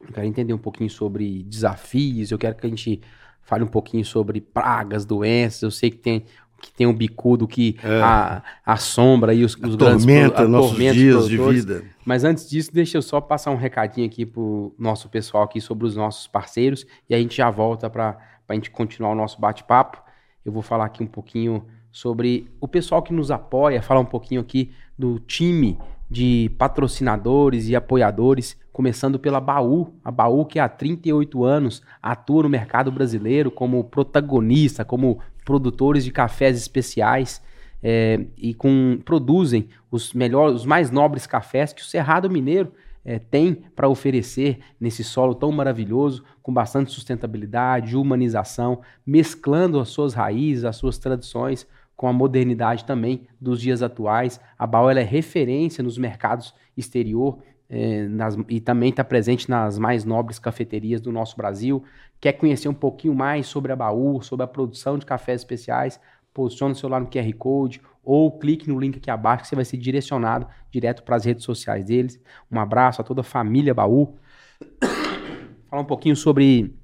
Eu quero entender um pouquinho sobre desafios, eu quero que a gente fale um pouquinho sobre pragas, doenças. Eu sei que tem que tem um bicudo que é. a, a sombra e os, os tormenta grandes nossos dias de vida. Mas antes disso, deixa eu só passar um recadinho aqui pro nosso pessoal aqui sobre os nossos parceiros e a gente já volta para a gente continuar o nosso bate-papo. Eu vou falar aqui um pouquinho sobre o pessoal que nos apoia, falar um pouquinho aqui do time de patrocinadores e apoiadores, começando pela Baú. A Baú, que há 38 anos atua no mercado brasileiro como protagonista, como produtores de cafés especiais é, e com, produzem os melhores, os mais nobres cafés que o Cerrado Mineiro é, tem para oferecer nesse solo tão maravilhoso, com bastante sustentabilidade, humanização, mesclando as suas raízes, as suas tradições com a modernidade também dos dias atuais. A Baú é referência nos mercados exterior é, nas, e também está presente nas mais nobres cafeterias do nosso Brasil. Quer conhecer um pouquinho mais sobre a Baú, sobre a produção de cafés especiais? Posicione o celular no QR Code ou clique no link aqui abaixo que você vai ser direcionado direto para as redes sociais deles. Um abraço a toda a família Baú. Falar um pouquinho sobre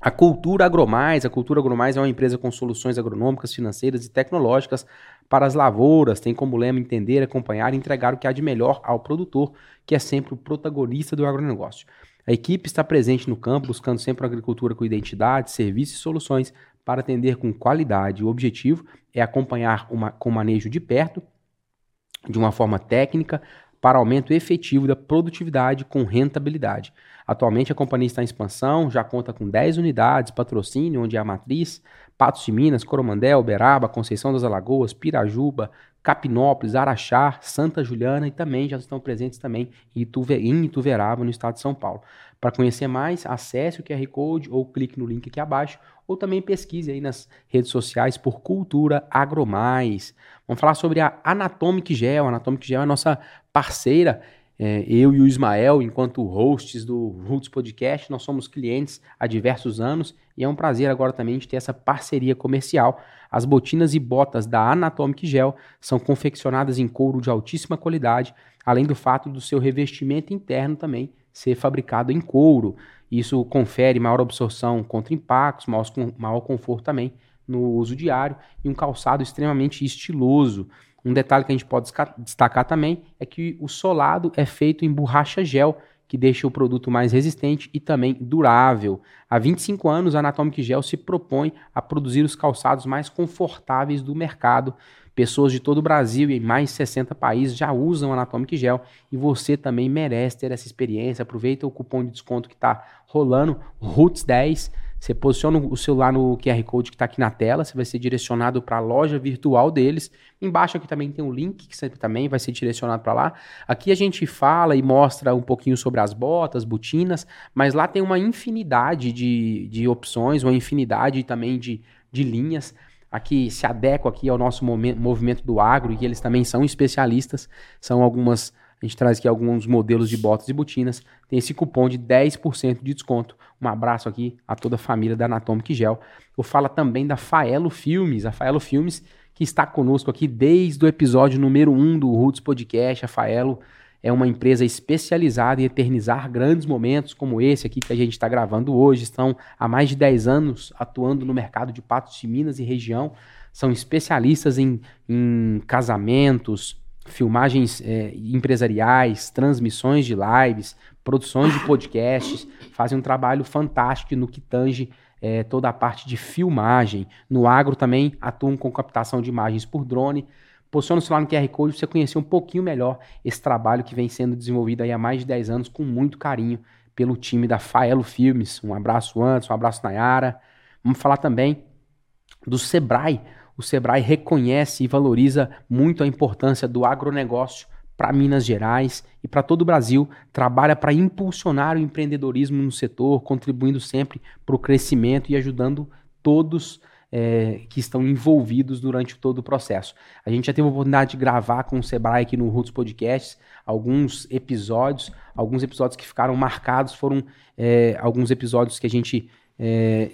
a Cultura Agromais. A Cultura Agromais é uma empresa com soluções agronômicas, financeiras e tecnológicas para as lavouras. Tem como lema entender, acompanhar e entregar o que há de melhor ao produtor, que é sempre o protagonista do agronegócio. A equipe está presente no campo, buscando sempre a agricultura com identidade, serviços e soluções para atender com qualidade. O objetivo é acompanhar uma, com manejo de perto, de uma forma técnica, para aumento efetivo da produtividade com rentabilidade. Atualmente a companhia está em expansão, já conta com 10 unidades, patrocínio, onde é a matriz, Patos de Minas, Coromandel, Uberaba, Conceição das Alagoas, Pirajuba, Capinópolis, Araxá, Santa Juliana e também já estão presentes também em, Ituve, em Ituverava, no estado de São Paulo. Para conhecer mais, acesse o QR Code ou clique no link aqui abaixo, ou também pesquise aí nas redes sociais por Cultura Agromais. Vamos falar sobre a Anatomic Gel. A Anatomic Gel é a nossa parceira é, eu e o Ismael, enquanto hosts do Roots Podcast, nós somos clientes há diversos anos e é um prazer agora também de ter essa parceria comercial. As botinas e botas da Anatomic Gel são confeccionadas em couro de altíssima qualidade, além do fato do seu revestimento interno também ser fabricado em couro. Isso confere maior absorção contra impactos, maior conforto também no uso diário e um calçado extremamente estiloso. Um detalhe que a gente pode destacar também é que o solado é feito em borracha gel, que deixa o produto mais resistente e também durável. Há 25 anos, a Anatomic Gel se propõe a produzir os calçados mais confortáveis do mercado. Pessoas de todo o Brasil e em mais de 60 países já usam Anatomic Gel e você também merece ter essa experiência. Aproveita o cupom de desconto que está rolando, ROOTS10 você posiciona o celular no QR Code que está aqui na tela, você vai ser direcionado para a loja virtual deles. Embaixo aqui também tem um link que você também vai ser direcionado para lá. Aqui a gente fala e mostra um pouquinho sobre as botas, botinas, mas lá tem uma infinidade de, de opções, uma infinidade também de, de linhas aqui se adequa aqui ao nosso movimento do agro e eles também são especialistas, são algumas a gente traz aqui alguns modelos de botas e botinas. Tem esse cupom de 10% de desconto. Um abraço aqui a toda a família da Anatomic Gel. Eu falo também da Faelo Filmes. A Faelo Filmes que está conosco aqui desde o episódio número 1 do Roots Podcast. A Faelo é uma empresa especializada em eternizar grandes momentos como esse aqui que a gente está gravando hoje. Estão há mais de 10 anos atuando no mercado de patos de Minas e região. São especialistas em, em casamentos, filmagens é, empresariais, transmissões de lives, produções de podcasts, fazem um trabalho fantástico no que tange é, toda a parte de filmagem. No agro também atuam com captação de imagens por drone. Posiciona o celular no QR Code para você conhecer um pouquinho melhor esse trabalho que vem sendo desenvolvido aí há mais de 10 anos com muito carinho pelo time da Faelo Filmes. Um abraço antes, um abraço Nayara. Vamos falar também do Sebrae, o Sebrae reconhece e valoriza muito a importância do agronegócio para Minas Gerais e para todo o Brasil, trabalha para impulsionar o empreendedorismo no setor, contribuindo sempre para o crescimento e ajudando todos é, que estão envolvidos durante todo o processo. A gente já teve a oportunidade de gravar com o Sebrae aqui no Roots Podcasts alguns episódios, alguns episódios que ficaram marcados foram é, alguns episódios que a gente é,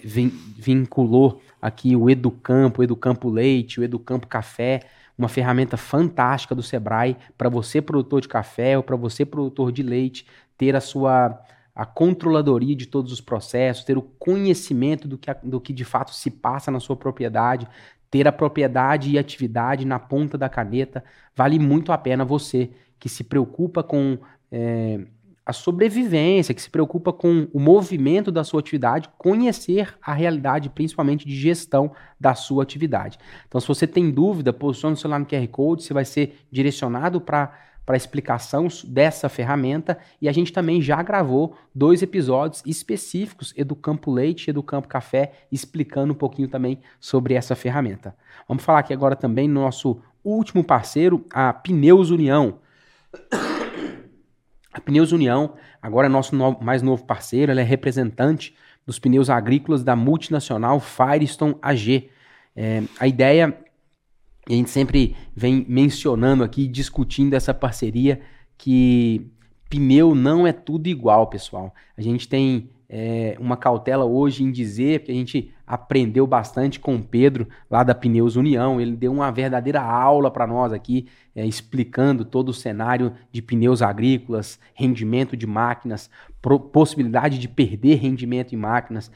vinculou aqui o Educampo, o Educampo Leite, o Educampo Café, uma ferramenta fantástica do Sebrae para você, produtor de café ou para você, produtor de leite, ter a sua a controladoria de todos os processos, ter o conhecimento do que, do que de fato se passa na sua propriedade, ter a propriedade e atividade na ponta da caneta. Vale muito a pena você que se preocupa com é, a sobrevivência, que se preocupa com o movimento da sua atividade, conhecer a realidade, principalmente de gestão da sua atividade. Então, se você tem dúvida, posicione o celular no QR Code, você vai ser direcionado para para explicação dessa ferramenta e a gente também já gravou dois episódios específicos, Educampo Leite e Educampo Café, explicando um pouquinho também sobre essa ferramenta. Vamos falar aqui agora também no nosso último parceiro, a Pneus União. A Pneus União, agora é nosso no, mais novo parceiro, ela é representante dos pneus agrícolas da multinacional Firestone AG. É, a ideia, a gente sempre vem mencionando aqui, discutindo essa parceria, que pneu não é tudo igual, pessoal. A gente tem é, uma cautela hoje em dizer, porque a gente aprendeu bastante com o Pedro, lá da Pneus União. Ele deu uma verdadeira aula para nós aqui, é, explicando todo o cenário de pneus agrícolas, rendimento de máquinas, possibilidade de perder rendimento em máquinas,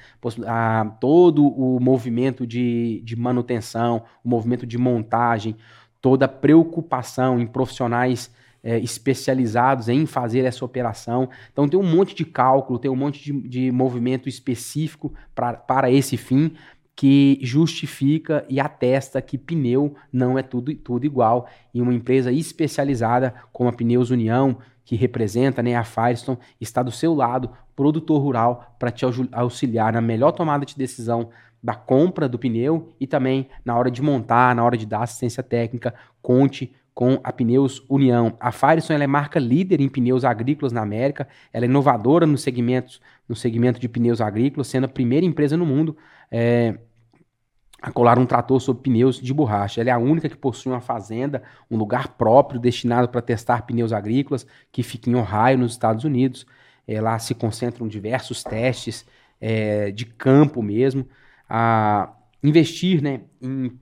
a, todo o movimento de, de manutenção, o movimento de montagem, toda a preocupação em profissionais é, especializados em fazer essa operação. Então tem um monte de cálculo, tem um monte de, de movimento específico pra, para esse fim que justifica e atesta que pneu não é tudo, tudo igual. E uma empresa especializada como a Pneus União, que representa né, a Firestone, está do seu lado, produtor rural, para te auxiliar na melhor tomada de decisão da compra do pneu e também na hora de montar, na hora de dar assistência técnica, conte com a Pneus União. A Firestone é marca líder em pneus agrícolas na América, ela é inovadora no segmento, no segmento de pneus agrícolas, sendo a primeira empresa no mundo é, a colar um trator sobre pneus de borracha. Ela é a única que possui uma fazenda, um lugar próprio destinado para testar pneus agrícolas, que fica em Ohio, nos Estados Unidos. É, lá se concentram diversos testes é, de campo mesmo. A investir né, em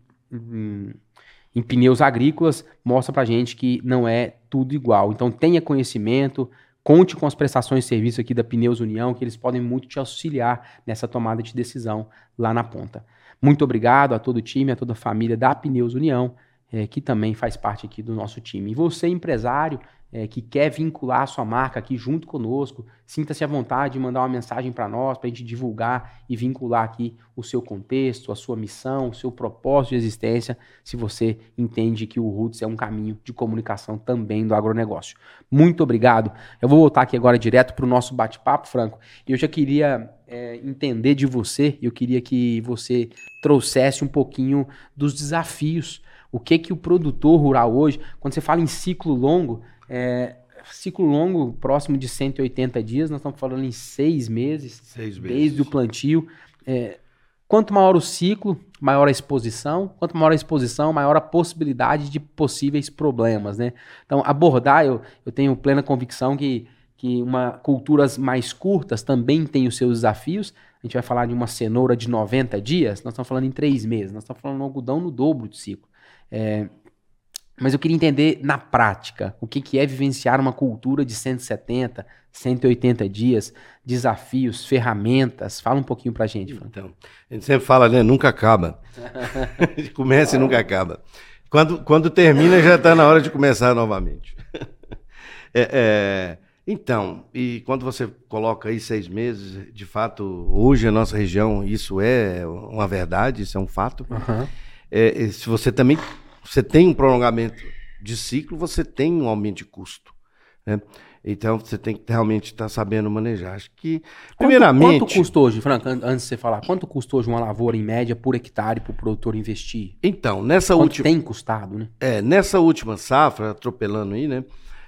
em pneus agrícolas mostra para gente que não é tudo igual. Então tenha conhecimento, conte com as prestações de serviço aqui da Pneus União, que eles podem muito te auxiliar nessa tomada de decisão lá na ponta. Muito obrigado a todo o time, a toda a família da Pneus União, é, que também faz parte aqui do nosso time. E você, empresário, é, que quer vincular a sua marca aqui junto conosco, sinta-se à vontade de mandar uma mensagem para nós, para a gente divulgar e vincular aqui o seu contexto, a sua missão, o seu propósito de existência, se você entende que o Roots é um caminho de comunicação também do agronegócio. Muito obrigado. Eu vou voltar aqui agora direto para o nosso bate-papo, Franco, eu já queria é, entender de você, eu queria que você trouxesse um pouquinho dos desafios. O que que o produtor rural hoje, quando você fala em ciclo longo, é, ciclo longo, próximo de 180 dias, nós estamos falando em seis meses, seis meses. desde o plantio. É, quanto maior o ciclo, maior a exposição. Quanto maior a exposição, maior a possibilidade de possíveis problemas. Né? Então, abordar, eu, eu tenho plena convicção que, que uma, culturas mais curtas também têm os seus desafios. A gente vai falar de uma cenoura de 90 dias, nós estamos falando em três meses, nós estamos falando de um algodão no dobro de ciclo. É, mas eu queria entender na prática o que, que é vivenciar uma cultura de 170, 180 dias, desafios, ferramentas. Fala um pouquinho pra gente, Fran. Então, a gente sempre fala, né? Nunca acaba. Começa e nunca acaba. Quando, quando termina, já está na hora de começar novamente. é, é, então, e quando você coloca aí seis meses, de fato, hoje a nossa região, isso é uma verdade, isso é um fato. Uhum. É, se você também você tem um prolongamento de ciclo, você tem um aumento de custo. Né? Então você tem que realmente estar tá sabendo manejar. Acho que, primeiramente. Quanto custa hoje, Franca, antes de você falar, quanto custa hoje uma lavoura em média por hectare para o produtor investir? Então, nessa quanto última. tem custado, né? É, nessa última safra, atropelando aí, né?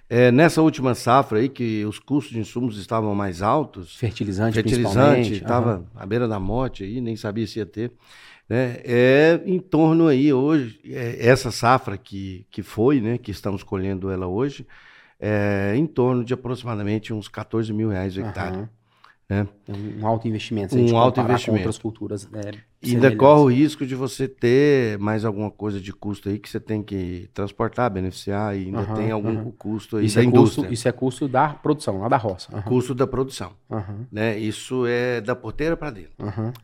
É, nessa última safra aí, que os custos de insumos estavam mais altos. Fertilizante, fertilizante, estava uhum. à beira da morte aí, nem sabia se ia ter né, é em torno aí hoje, é, essa safra que, que foi, né, que estamos colhendo ela hoje, é em torno de aproximadamente uns 14 mil reais o hectare. Uhum. Né? Um alto investimento, se um alto investimento. com outras culturas. Né, e ainda corre o risco de você ter mais alguma coisa de custo aí que você tem que transportar, beneficiar, e ainda uhum, tem algum uhum. custo aí isso da é indústria. Custo, isso é custo da produção, lá da roça. Uhum. Custo da produção. Né? Isso é da porteira para dentro.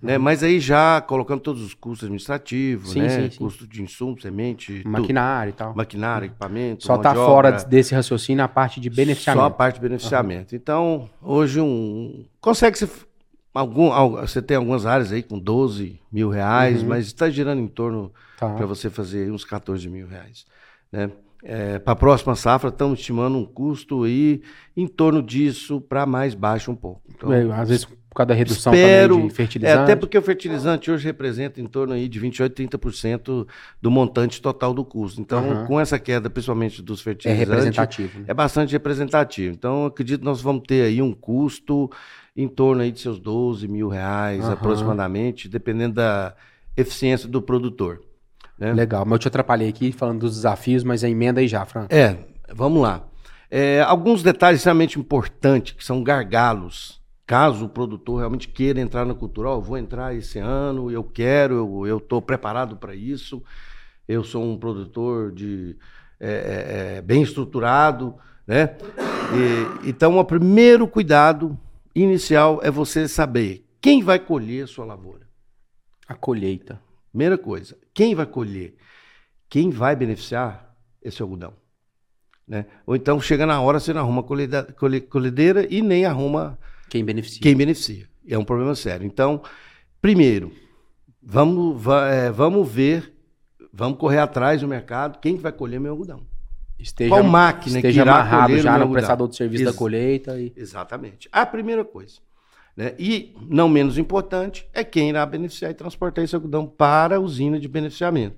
Né? Mas aí já colocando todos os custos administrativos, sim, né? Sim, sim. custo de insumo, semente, maquinário tudo. e tal. Maquinário, equipamento. Só está fora desse raciocínio a parte de beneficiamento. Só a parte de beneficiamento. Então, hoje um. Consegue se Algum, você tem algumas áreas aí com 12 mil reais, uhum. mas está girando em torno tá. para você fazer uns 14 mil reais. Né? É, para a próxima safra, estamos estimando um custo aí em torno disso para mais baixo um pouco. Então, é, às vezes por causa da redução espero, de fertilizante. É, até porque o fertilizante hoje representa em torno aí de 28, 30% do montante total do custo. Então, uhum. com essa queda, principalmente dos é fertilizantes, é representativo. Né? É bastante representativo. Então, acredito que nós vamos ter aí um custo em torno aí de seus 12 mil reais uhum. aproximadamente, dependendo da eficiência do produtor. Né? Legal, mas eu te atrapalhei aqui falando dos desafios, mas a emenda aí já, Fran. É, vamos lá. É, alguns detalhes extremamente importantes, que são gargalos, caso o produtor realmente queira entrar na cultura, oh, vou entrar esse ano, eu quero, eu estou preparado para isso, eu sou um produtor de é, é, é, bem estruturado, né? E, então, o primeiro cuidado inicial é você saber quem vai colher a sua lavoura. A colheita. Primeira coisa, quem vai colher? Quem vai beneficiar esse algodão? Né? Ou então chega na hora, você não arruma colhedeira e nem arruma quem beneficia. Quem beneficia. É um problema sério. Então, primeiro, vamos, é, vamos ver, vamos correr atrás do mercado, quem vai colher meu algodão. Esteja, Qual máquina esteja que irá amarrado já no prestador de serviço Ex da colheita. E... Exatamente. A primeira coisa. Né? E, não menos importante, é quem irá beneficiar e transportar esse algodão para a usina de beneficiamento.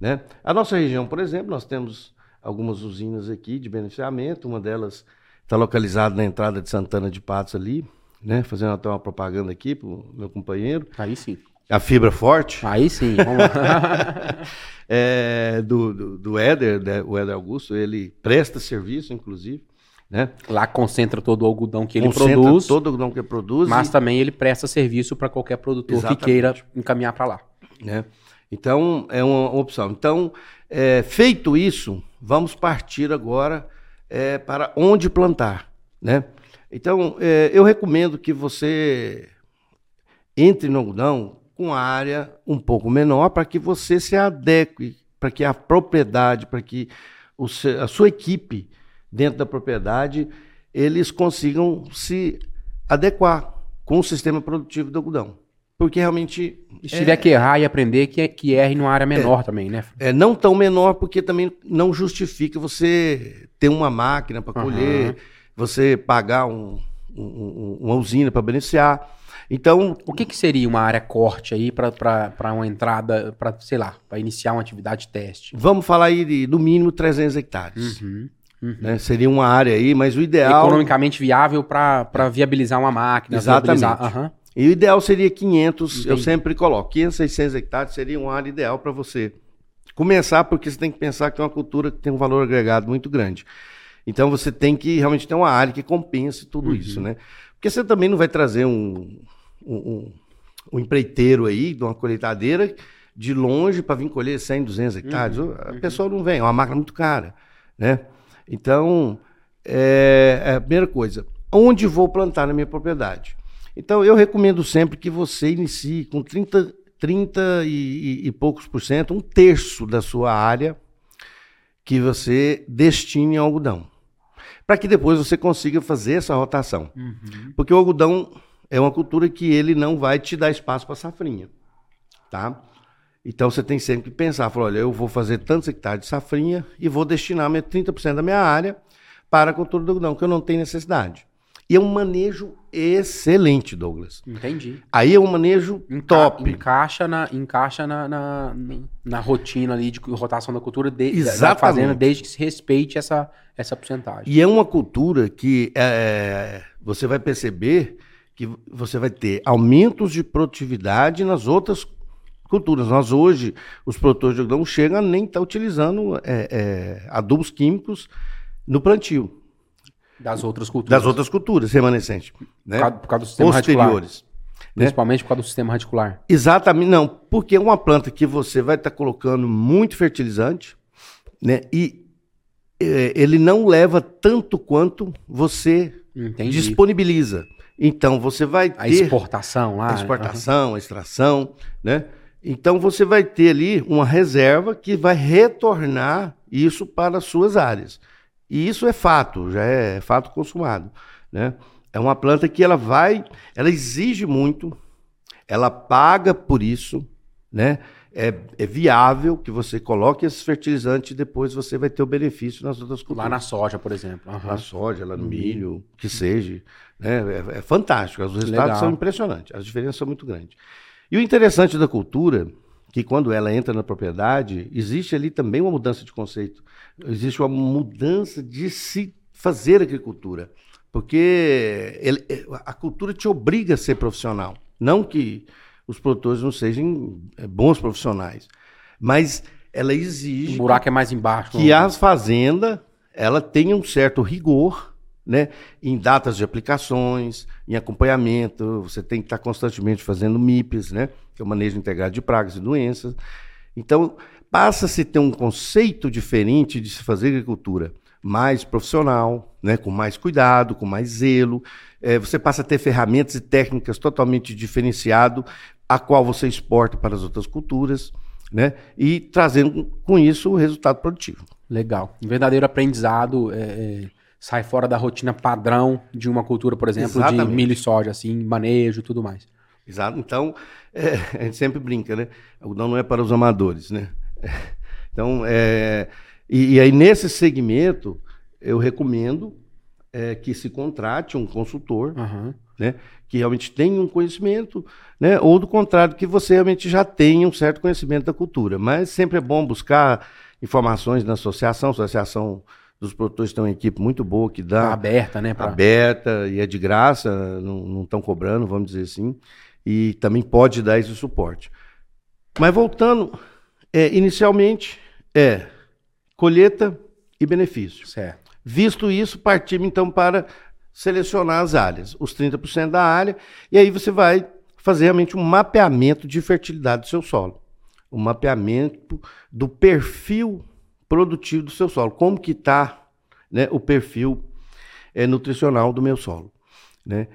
Né? A nossa região, por exemplo, nós temos algumas usinas aqui de beneficiamento, uma delas está localizada na entrada de Santana de Patos ali, né? fazendo até uma propaganda aqui para o meu companheiro. Aí sim. A fibra forte. Aí sim, vamos lá. é, do, do, do Éder, né? o Éder Augusto, ele presta serviço, inclusive. Né? Lá concentra todo o algodão que concentra ele produz. todo o algodão que ele produz. Mas e... também ele presta serviço para qualquer produtor Exatamente. que queira encaminhar para lá. Né? Então, é uma opção. Então, é, feito isso, vamos partir agora é, para onde plantar. Né? Então, é, eu recomendo que você entre no algodão com área um pouco menor para que você se adeque, para que a propriedade, para que o, a sua equipe dentro da propriedade, eles consigam se adequar com o sistema produtivo do algodão. Porque realmente. Se tiver é, que errar e aprender, que, que erre numa área menor é, também, né? É, não tão menor, porque também não justifica você ter uma máquina para colher, uhum. você pagar um, um, uma usina para beneficiar. Então. O que, que seria uma área corte aí para uma entrada, para, sei lá, para iniciar uma atividade teste? Vamos falar aí de no mínimo 300 hectares. Uhum. Uhum. Né? Seria uma área aí, mas o ideal. Economicamente viável para viabilizar uma máquina. Exatamente. Uhum. E o ideal seria 500, Entendi. eu sempre coloco, 500, 600 hectares seria uma área ideal para você começar, porque você tem que pensar que é uma cultura que tem um valor agregado muito grande. Então você tem que realmente ter uma área que compense tudo uhum. isso, né? Porque você também não vai trazer um, um, um, um empreiteiro aí de uma colheitadeira de longe para vir colher 100, 200 hectares. Uhum. A pessoa não vem, é uma máquina muito cara, né? Então, é, é a primeira coisa, onde vou plantar na minha propriedade? Então, eu recomendo sempre que você inicie com 30, 30 e, e, e poucos por cento, um terço da sua área que você destine ao algodão. Para que depois você consiga fazer essa rotação. Uhum. Porque o algodão é uma cultura que ele não vai te dar espaço para safrinha. Tá? Então você tem sempre que pensar, falar, olha, eu vou fazer tantos hectares de safrinha e vou destinar 30% da minha área para a cultura do algodão, que eu não tenho necessidade. E é um manejo excelente, Douglas. Entendi. Aí é um manejo Enca top. Encaixa na, encaixa na, na, na, rotina ali de rotação da cultura de, da fazenda, desde que se respeite essa, essa porcentagem. E é uma cultura que é, você vai perceber que você vai ter aumentos de produtividade nas outras culturas. Nós hoje, os produtores de algodão chegam a nem estar tá utilizando é, é, adubos químicos no plantio. Das outras culturas. Das outras culturas remanescentes. Né? Por, causa, por causa do sistema Posteriores. Radicular. Né? Principalmente por causa do sistema radicular. Exatamente, não. Porque é uma planta que você vai estar tá colocando muito fertilizante, né? E é, ele não leva tanto quanto você Entendi. disponibiliza. Então você vai ter. A exportação lá. A exportação, uhum. a extração, né? Então você vai ter ali uma reserva que vai retornar isso para as suas áreas. E isso é fato, já é fato consumado, né? É uma planta que ela vai, ela exige muito, ela paga por isso, né? É, é viável que você coloque esses fertilizantes e depois você vai ter o benefício nas outras culturas. Lá na soja, por exemplo. Uhum. Na soja, lá no milho, que seja. Né? É, é fantástico, os resultados Legal. são impressionantes, as diferenças são muito grandes. E o interessante da cultura, que quando ela entra na propriedade, existe ali também uma mudança de conceito. Existe uma mudança de se fazer agricultura. Porque ele, a cultura te obriga a ser profissional. Não que os produtores não sejam é, bons profissionais, mas ela exige. O buraco é mais embaixo. Que as fazendas ela tenha um certo rigor né? Em datas de aplicações, em acompanhamento, você tem que estar constantemente fazendo MIPs, né? Que é o manejo integrado de pragas e doenças. Então, passa-se a ter um conceito diferente de se fazer agricultura mais profissional, né? Com mais cuidado, com mais zelo. É, você passa a ter ferramentas e técnicas totalmente diferenciado, a qual você exporta para as outras culturas, né? E trazendo com isso o resultado produtivo. Legal. Um verdadeiro aprendizado. É, é sai fora da rotina padrão de uma cultura, por exemplo, Exatamente. de milho e soja, assim, manejo e tudo mais. Exato. Então, é, a gente sempre brinca, né? Algodão não é para os amadores, né? Então, é, e, e, aí nesse segmento, eu recomendo é, que se contrate um consultor, uhum. né? Que realmente tem um conhecimento, né? Ou do contrário, que você realmente já tem um certo conhecimento da cultura. Mas sempre é bom buscar informações na associação, associação dos produtores tem uma equipe muito boa que dá. Tá aberta, né? Pra... Aberta e é de graça, não estão cobrando, vamos dizer assim. E também pode dar esse suporte. Mas voltando, é, inicialmente é colheita e benefício. Certo. Visto isso, partimos então para selecionar as áreas, os 30% da área, e aí você vai fazer realmente um mapeamento de fertilidade do seu solo. Um mapeamento do perfil produtivo do seu solo. Como que está né, o perfil é, nutricional do meu solo. Né?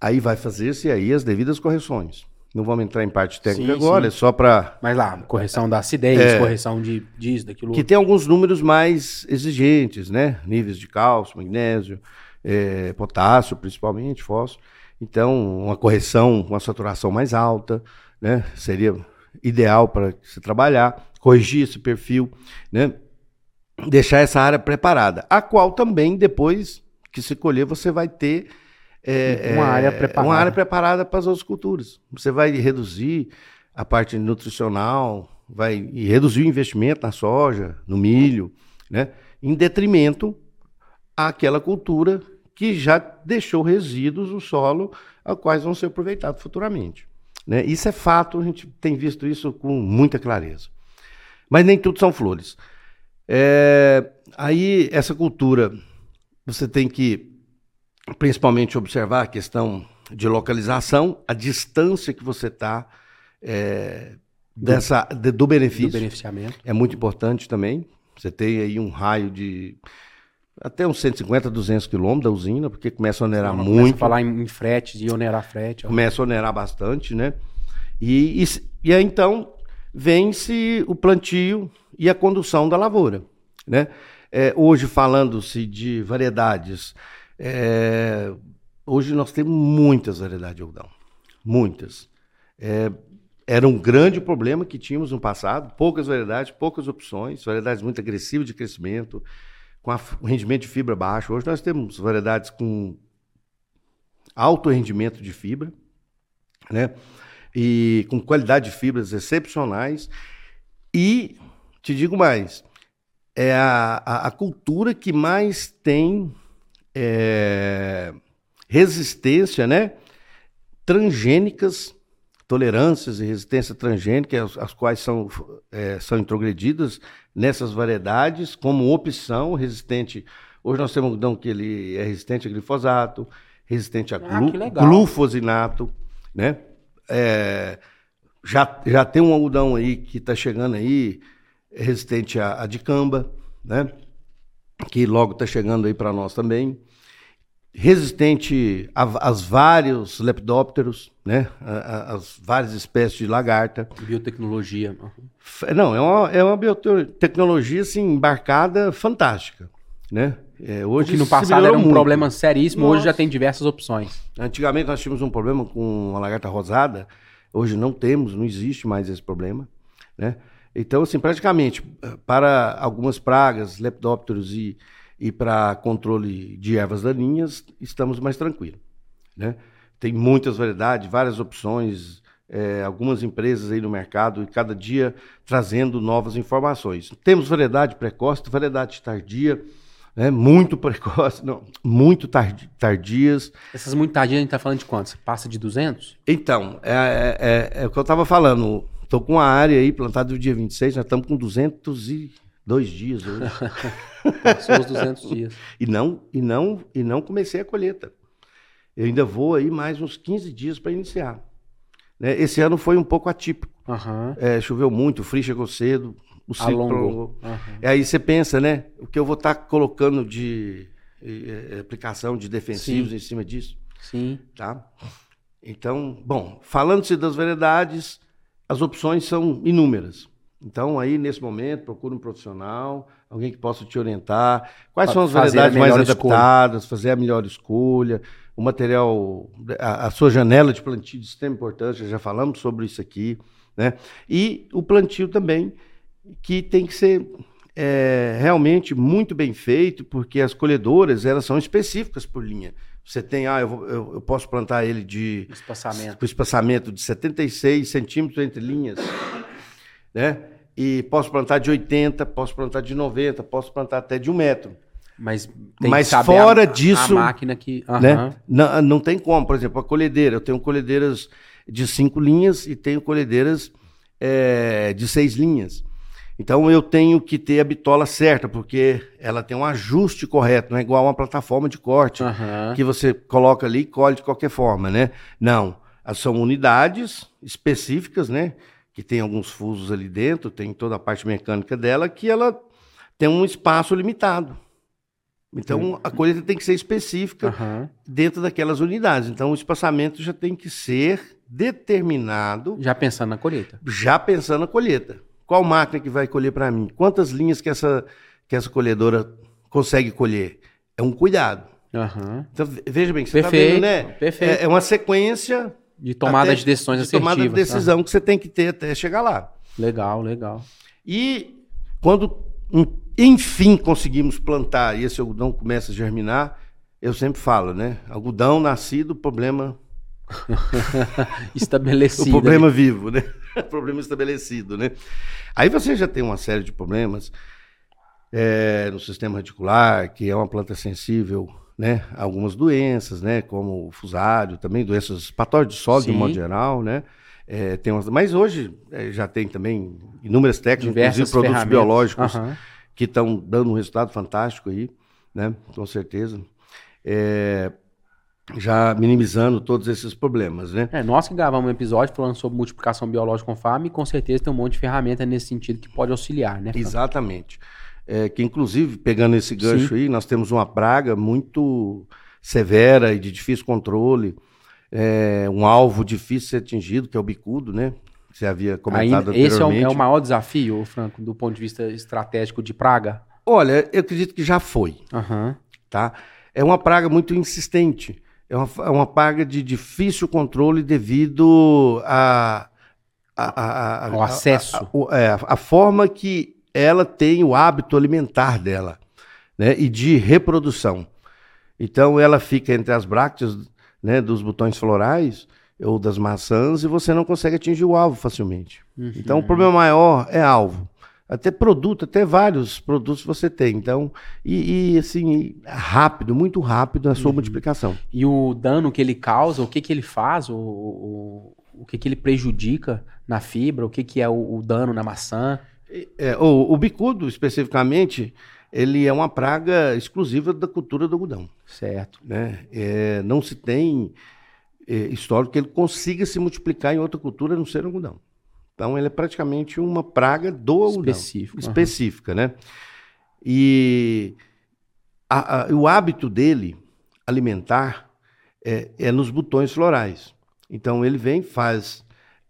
Aí vai fazer-se aí as devidas correções. Não vamos entrar em parte técnica sim, agora, sim. é só para. Mas lá, correção da acidez, é, correção de disso, daquilo. Que tem alguns números mais exigentes, né? Níveis de cálcio, magnésio, é, potássio, principalmente, fósforo. Então, uma correção, uma saturação mais alta, né? Seria ideal para se trabalhar, corrigir esse perfil, né? Deixar essa área preparada, a qual também, depois que se colher, você vai ter é, uma, área preparada. uma área preparada para as outras culturas. Você vai reduzir a parte nutricional, vai reduzir o investimento na soja, no milho, né? em detrimento àquela cultura que já deixou resíduos no solo, a quais vão ser aproveitados futuramente. Né? Isso é fato, a gente tem visto isso com muita clareza. Mas nem tudo são flores. É, aí, essa cultura, você tem que principalmente observar a questão de localização, a distância que você está é, dessa do, do benefício. Do beneficiamento. É muito importante também. Você tem aí um raio de até uns 150, 200 quilômetros da usina, porque começa a onerar Não, muito. Começa a falar em, frete, de onerar frete. Começa a onerar bastante, né? E, e, e aí, então, vence o plantio e a condução da lavoura, né? É, hoje, falando-se de variedades é, hoje nós temos muitas variedades de algodão. Muitas. É, era um grande problema que tínhamos no passado, poucas variedades, poucas opções, variedades muito agressivas de crescimento, com rendimento de fibra baixo. Hoje nós temos variedades com alto rendimento de fibra, né? E com qualidade de fibras excepcionais. E te digo mais, é a, a, a cultura que mais tem é, resistência, né? Transgênicas, tolerâncias e resistência transgênica, as, as quais são, é, são introgredidas nessas variedades como opção resistente. Hoje nós temos algodão que ele é resistente a glifosato, resistente a ah, glu, glufosinato, né? É, já, já tem um algodão aí que está chegando aí, resistente a, a dicamba, né? Que logo está chegando aí para nós também resistente às vários lepidópteros, né? As várias espécies de lagarta. Biotecnologia. Não, é uma, é uma biotecnologia assim, embarcada fantástica, né? É, hoje o que no passado era um muito. problema seríssimo, Nossa. hoje já tem diversas opções. Antigamente nós tínhamos um problema com a lagarta rosada, hoje não temos, não existe mais esse problema, né? Então, assim, praticamente, para algumas pragas, lepidópteros e, e para controle de ervas daninhas, estamos mais tranquilos. Né? Tem muitas variedades, várias opções, é, algumas empresas aí no mercado e cada dia trazendo novas informações. Temos variedade precoce, variedade tardia, né? muito precoce, não, muito tardi tardias. Essas muito tardias a gente está falando de quantos? Passa de 200? Então, é, é, é, é o que eu estava falando. Estou com uma área aí plantada no dia 26, nós estamos com 200 e Dois dias hoje. Passou os 200 dias. E não, e, não, e não comecei a colheita. Eu ainda vou aí mais uns 15 dias para iniciar. Né? Esse ano foi um pouco atípico. Uhum. É, choveu muito, o frio chegou cedo, o ciclo prolongou. Uhum. Aí você pensa, né? O que eu vou estar tá colocando de eh, aplicação de defensivos Sim. em cima disso. Sim. Tá? Então, bom, falando-se das variedades, as opções são inúmeras. Então, aí, nesse momento, procura um profissional, alguém que possa te orientar. Quais são as variedades mais adaptadas, escolha. fazer a melhor escolha, o material, a, a, sua janela de plantio de extrema importância, já falamos sobre isso aqui. Né? E o plantio também, que tem que ser é, realmente muito bem feito, porque as colhedoras elas são específicas por linha. Você tem, ah, eu, eu, eu posso plantar ele de espaçamento. com espaçamento de 76 centímetros entre linhas, né? E posso plantar de 80, posso plantar de 90, posso plantar até de um metro. Mas, Mas fora a, disso, a máquina que, uhum. né? Não, não tem como, por exemplo, a colhedeira. Eu tenho colhedeiras de cinco linhas e tenho colhedeiras é, de seis linhas. Então eu tenho que ter a bitola certa, porque ela tem um ajuste correto, não é igual uma plataforma de corte, uhum. que você coloca ali e colhe de qualquer forma, né? Não. São unidades específicas, né? Que tem alguns fusos ali dentro, tem toda a parte mecânica dela, que ela tem um espaço limitado. Então a colheita tem que ser específica uhum. dentro daquelas unidades. Então o espaçamento já tem que ser determinado. Já pensando na colheita. Já pensando na colheita. Qual máquina que vai colher para mim? Quantas linhas que essa, que essa colhedora consegue colher? É um cuidado. Uhum. Então, veja bem, você está vendo, né? Perfeito. É, é uma sequência. De tomada de decisões de assertivas. tomada de decisão que você tem que ter até chegar lá. Legal, legal. E quando, enfim, conseguimos plantar e esse algodão começa a germinar, eu sempre falo, né? Algodão nascido, problema estabelecido. o problema vivo, né? problema estabelecido, né? Aí você já tem uma série de problemas é, no sistema radicular, que é uma planta sensível, né? A algumas doenças, né? Como o fusário, também doenças patógenas de solo, Sim. de modo geral, né? É, tem umas, mas hoje é, já tem também inúmeras técnicas, Diversas inclusive produtos biológicos uhum. que estão dando um resultado fantástico aí, né? Com certeza. É, já minimizando todos esses problemas, né? É, nós que gravamos um episódio falando sobre multiplicação biológica com farm, e com certeza tem um monte de ferramenta nesse sentido que pode auxiliar, né? Exatamente. É, que inclusive, pegando esse gancho Sim. aí, nós temos uma praga muito severa e de difícil controle, é, um alvo difícil de ser atingido, que é o bicudo, né? Você havia comentado Aí, Esse é o, é o maior desafio, Franco, do ponto de vista estratégico de praga? Olha, eu acredito que já foi, uhum. tá? É uma praga muito insistente é uma, é uma praga de difícil controle devido a, a, a, a o acesso. É, a, forma que ela tem o hábito alimentar dela né, e de reprodução. Então ela fica entre as brácteas né, dos botões florais ou das maçãs e você não consegue atingir o alvo facilmente. Uhum. Então o problema maior é alvo até produto, até vários produtos você tem. Então, e, e assim, rápido, muito rápido a sua uhum. multiplicação. E o dano que ele causa, o que, que ele faz, o, o, o que, que ele prejudica na fibra, o que, que é o, o dano na maçã? É, o, o bicudo, especificamente, ele é uma praga exclusiva da cultura do algodão. Certo. Né? É, não se tem é, histórico que ele consiga se multiplicar em outra cultura não ser algodão. Então, ele é praticamente uma praga do algodão. Específico. Específica, uhum. né? E a, a, o hábito dele alimentar é, é, nos botões florais. Então, ele vem, faz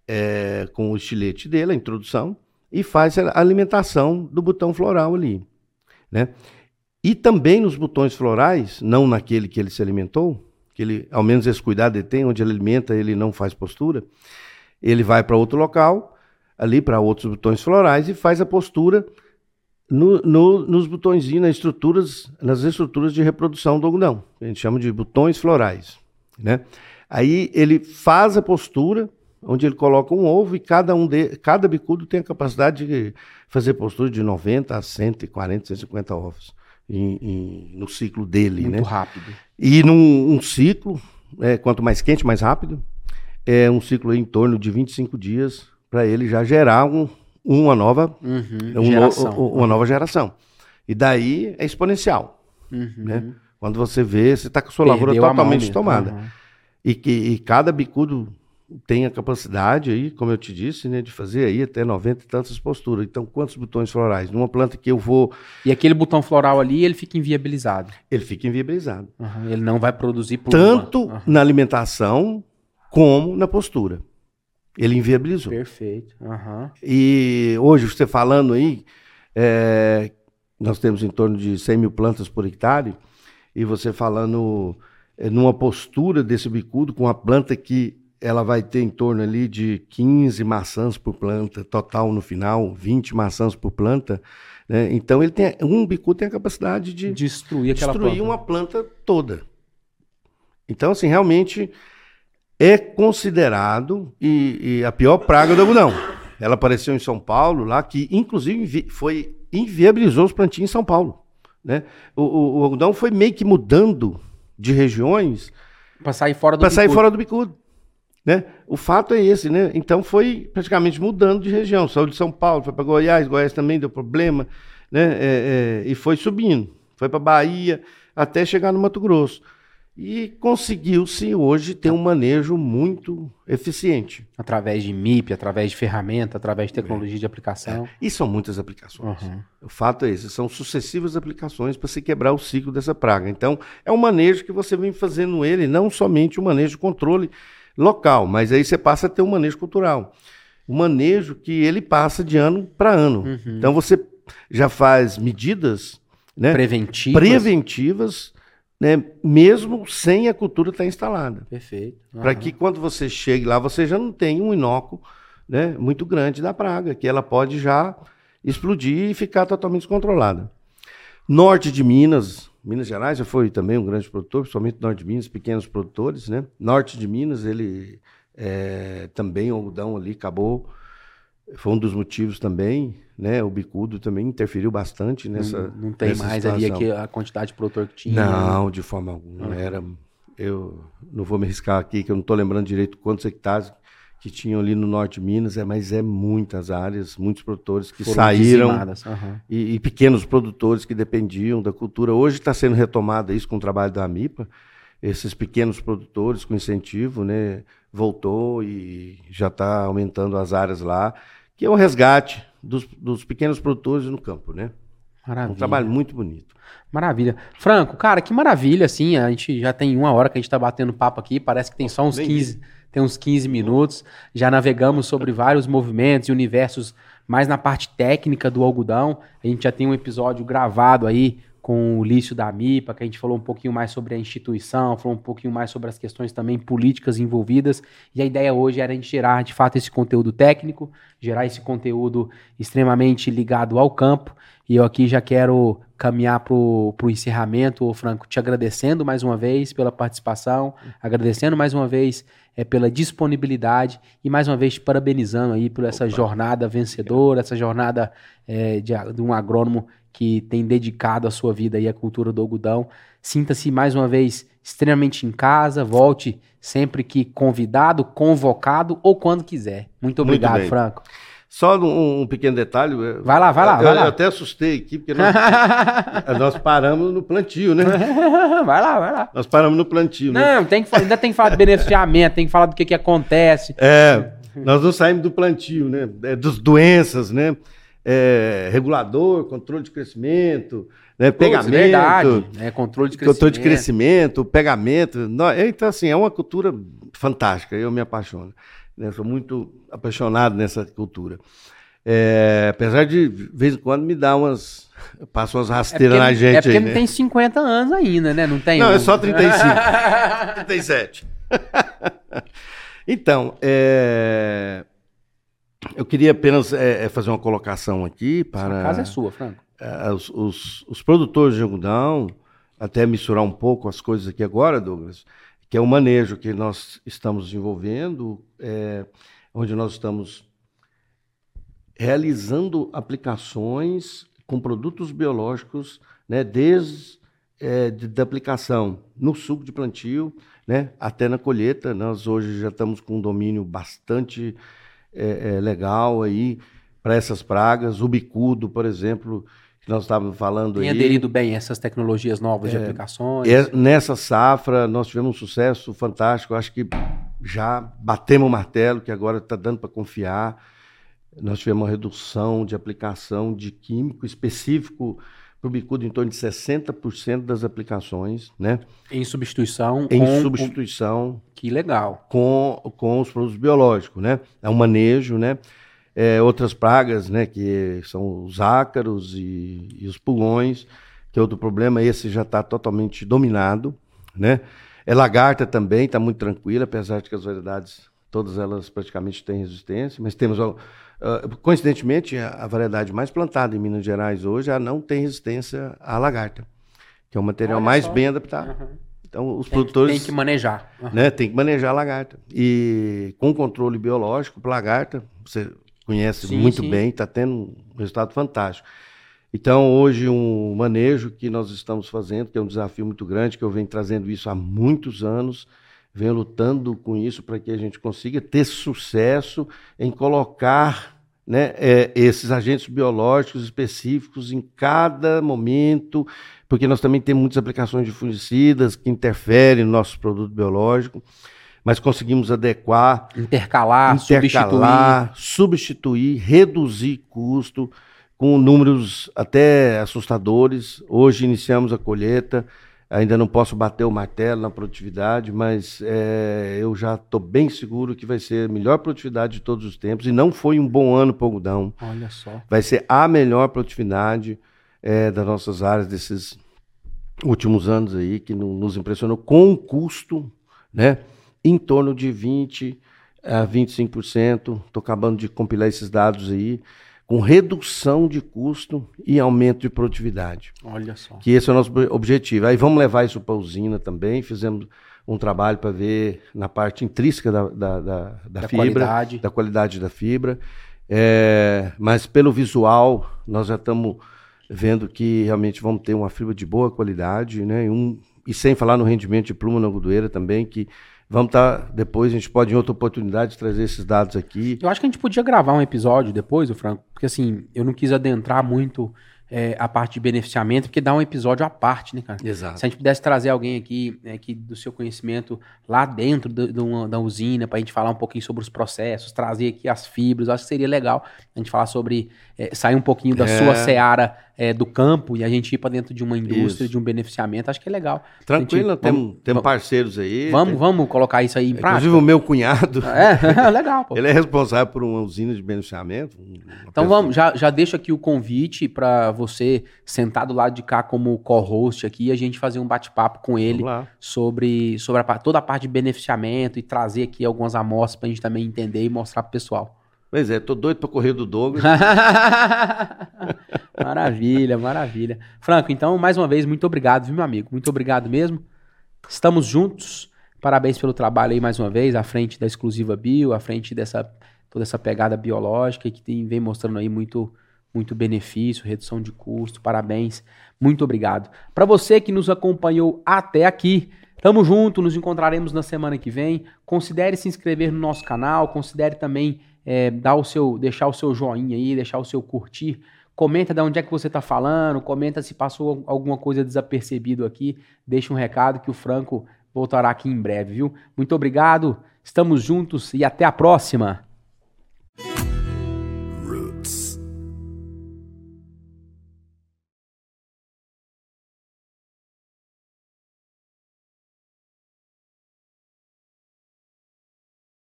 é, com o estilete dele, a introdução, e faz a alimentação do botão floral ali, né? E também nos botões florais, não naquele que ele se alimentou, que ele, ao menos esse cuidado ele tem, onde ele alimenta, ele não faz postura, ele vai para outro local ali para outros botões florais e faz a postura no, no, nos botõezinhos, nas estruturas, nas estruturas de reprodução do algodão. A gente chama de botões florais, né? Aí ele faz a postura, onde ele coloca um ovo e cada um de, cada bicudo tem a capacidade de fazer postura de 90 a 140, 150 ovos em, em, no ciclo dele, Muito né? rápido. E num um ciclo, é, quanto mais quente, mais rápido, é um ciclo em torno de 25 dias para ele já gerar um, uma nova uhum, um. No, uma nova geração. E daí é exponencial. Uhum. Né? Quando você vê, você está com a sua Perdeu lavoura totalmente tomada. Uhum. E que e cada bicudo tem a capacidade aí, como eu te disse, né, de fazer aí até 90 e tantas posturas. Então, quantos botões florais? Numa planta que eu vou. E aquele botão floral ali, ele fica inviabilizado. Ele fica inviabilizado. Uhum. Ele não vai produzir pluma. Tanto uhum. na alimentação como na postura. Ele inviabilizou. Perfeito. Uhum. E hoje, você falando aí, é, nós temos em torno de 100 mil plantas por hectare, e você falando é, numa postura desse bicudo, com uma planta que ela vai ter em torno ali de 15 maçãs por planta, total no final, 20 maçãs por planta. Né? Então, ele tem, um bicudo tem a capacidade de destruir, aquela destruir planta. uma planta toda. Então, assim, realmente é considerado e, e a pior praga do algodão. Ela apareceu em São Paulo, lá, que inclusive foi inviabilizou os plantios em São Paulo. Né? O, o, o algodão foi meio que mudando de regiões. Para sair fora do Para sair fora do bicudo. Né? O fato é esse, né? Então foi praticamente mudando de região. Saiu de São Paulo, foi para Goiás, Goiás também deu problema, né? É, é, e foi subindo. Foi para Bahia, até chegar no Mato Grosso. E conseguiu-se hoje ter um manejo muito eficiente. Através de MIP, através de ferramenta, através de tecnologia é. de aplicação. É. E são muitas aplicações. Uhum. O fato é esse, são sucessivas aplicações para se quebrar o ciclo dessa praga. Então, é um manejo que você vem fazendo ele, não somente o um manejo de controle local, mas aí você passa a ter um manejo cultural. O um manejo que ele passa de ano para ano. Uhum. Então, você já faz medidas né, preventivas, preventivas né, mesmo sem a cultura estar instalada. Perfeito. Para que quando você chegue lá, você já não tenha um inócuo né, muito grande da praga, que ela pode já explodir e ficar totalmente descontrolada. Norte de Minas, Minas Gerais já foi também um grande produtor, principalmente norte de Minas, pequenos produtores, né? Norte de Minas, ele é, também o algodão ali acabou foi um dos motivos também, né? O bicudo também interferiu bastante nessa. Não, não tem nessa mais situação. ali a quantidade de produtor que tinha. Não, né? de forma alguma. Era. Eu não vou me arriscar aqui, que eu não estou lembrando direito quantos hectares que tinham ali no norte de Minas, é, mas é muitas áreas, muitos produtores que Foram saíram uhum. e, e, pequenos produtores que dependiam da cultura. Hoje está sendo retomada isso com o trabalho da AMIPA, esses pequenos produtores com incentivo, né, voltou e já está aumentando as áreas lá que é o resgate dos, dos pequenos produtores no campo, né? Maravilha. Um trabalho muito bonito. Maravilha. Franco, cara, que maravilha, assim, a gente já tem uma hora que a gente está batendo papo aqui, parece que tem só uns 15, tem uns 15 minutos, já navegamos sobre vários movimentos e universos mais na parte técnica do algodão, a gente já tem um episódio gravado aí com o Lício da MIPA, que a gente falou um pouquinho mais sobre a instituição, falou um pouquinho mais sobre as questões também políticas envolvidas. E a ideia hoje era a gente gerar, de fato, esse conteúdo técnico, gerar esse conteúdo extremamente ligado ao campo. E eu aqui já quero caminhar para o encerramento, ô Franco, te agradecendo mais uma vez pela participação, agradecendo mais uma vez é, pela disponibilidade e mais uma vez te parabenizando aí por essa Opa. jornada vencedora, essa jornada é, de, de um agrônomo que tem dedicado a sua vida aí à cultura do algodão. Sinta-se mais uma vez extremamente em casa, volte sempre que convidado, convocado ou quando quiser. Muito obrigado, Muito Franco. Só um, um, pequeno detalhe. Vai lá, vai lá. Eu, vai lá. eu até assustei aqui, porque nós, nós, paramos no plantio, né? vai lá, vai lá. Nós paramos no plantio, né? Não, tem que, ainda tem que falar de beneficiamento, tem que falar do que, que acontece. É, nós não saímos do plantio, né? É, das doenças, né? É, regulador, controle de crescimento, né, pegamento. Verdade, né, controle de crescimento. Controle de crescimento, pegamento. Então, assim, é uma cultura fantástica, eu me apaixono. Né, sou muito apaixonado nessa cultura. É, apesar de, de vez em quando, me dá umas. Passa umas rasteiras é na gente. É porque aí, não né? tem 50 anos ainda, né? Não tem. Não, um... é só 35. 37. então, é, eu queria apenas é, é, fazer uma colocação aqui para. A casa é sua, Franco. É, os, os, os, produtores de algodão, até misturar um pouco as coisas aqui agora, Douglas, que é o manejo que nós estamos desenvolvendo, é, onde nós estamos realizando aplicações com produtos biológicos, né, desde é, de, da aplicação no suco de plantio, né, até na colheita. Nós hoje já estamos com um domínio bastante é, é legal aí para essas pragas. O bicudo, por exemplo, que nós estávamos falando Tem aí. Tem aderido bem essas tecnologias novas é, de aplicações? É, nessa safra, nós tivemos um sucesso fantástico. Acho que já batemos o martelo, que agora está dando para confiar. Nós tivemos uma redução de aplicação de químico específico para o bicudo em torno de 60% das aplicações, né? Em substituição Em com, substituição. Que legal. Com, com os produtos biológicos, né? É um manejo, né? É, outras pragas, né? Que são os ácaros e, e os pulgões, que é outro problema. Esse já está totalmente dominado, né? É lagarta também, está muito tranquila, apesar de que as variedades, todas elas praticamente têm resistência, mas temos Uh, coincidentemente, a, variedade mais plantada em Minas Gerais hoje já não tem resistência à lagarta, que é o material Olha mais só. bem adaptado. Uhum. Então, os tem, produtores. Tem que manejar. Né, tem que manejar a lagarta. E com controle biológico, lagarta, você conhece sim, muito sim. bem, está tendo um resultado fantástico. Então, hoje, um manejo que nós estamos fazendo, que é um desafio muito grande, que eu venho trazendo isso há muitos anos, venho lutando com isso para que a gente consiga ter sucesso em colocar né, é, esses agentes biológicos específicos em cada momento, porque nós também temos muitas aplicações de fungicidas que interferem no nosso produto biológico, mas conseguimos adequar, intercalar, intercalar substituir. substituir, reduzir custo com números até assustadores. Hoje iniciamos a colheita, ainda não posso bater o martelo na produtividade, mas é, eu já estou bem seguro que vai ser a melhor produtividade de todos os tempos. E não foi um bom ano para o algodão. Olha só. Vai ser a melhor produtividade é, das nossas áreas desses últimos anos aí, que nos impressionou com um custo, né, em torno de 20 a 25%. Estou acabando de compilar esses dados aí, com redução de custo e aumento de produtividade. Olha só. Que esse é o nosso objetivo. Aí vamos levar isso para a usina também. Fizemos um trabalho para ver na parte intrínseca da, da, da, da, da fibra, qualidade. da qualidade da fibra. É, mas pelo visual, nós já estamos vendo que realmente vamos ter uma fibra de boa qualidade, né? E, um, e sem falar no rendimento de pluma na algodoeira também, que vamos estar tá, depois, a gente pode em outra oportunidade trazer esses dados aqui. Eu acho que a gente podia gravar um episódio depois, o Franco, porque assim, eu não quis adentrar muito é, a parte de beneficiamento, porque dá um episódio à parte, né, cara? Exato. Se a gente pudesse trazer alguém aqui é, que, do seu conhecimento lá dentro do, do, da usina, para a gente falar um pouquinho sobre os processos, trazer aqui as fibras, acho que seria legal a gente falar sobre, é, sair um pouquinho da é. sua seara é, do campo e a gente ir para dentro de uma indústria, isso. de um beneficiamento, acho que é legal. Tranquilo, gente, temos, vamos, temos parceiros aí. Vamos, tem... vamos colocar isso aí em prática. Inclusive o meu cunhado. É, legal. Pô. Ele é responsável por uma usina de beneficiamento. Então pessoa... vamos, já, já deixo aqui o convite para você sentar do lado de cá como co-host aqui e a gente fazer um bate-papo com ele sobre, sobre a, toda a parte de beneficiamento e trazer aqui algumas amostras para a gente também entender e mostrar pro pessoal. Pois é, tô doido para correr do Douglas. maravilha, maravilha. Franco, então, mais uma vez, muito obrigado, viu, meu amigo? Muito obrigado mesmo. Estamos juntos. Parabéns pelo trabalho aí mais uma vez, à frente da Exclusiva Bio, à frente dessa toda essa pegada biológica que tem, vem mostrando aí muito muito benefício, redução de custo. Parabéns. Muito obrigado. Para você que nos acompanhou até aqui, tamo junto, nos encontraremos na semana que vem. Considere se inscrever no nosso canal, considere também é, dar o seu, deixar o seu joinha aí, deixar o seu curtir. Comenta de onde é que você está falando, comenta se passou alguma coisa desapercebido aqui. Deixa um recado que o Franco voltará aqui em breve, viu? Muito obrigado, estamos juntos e até a próxima!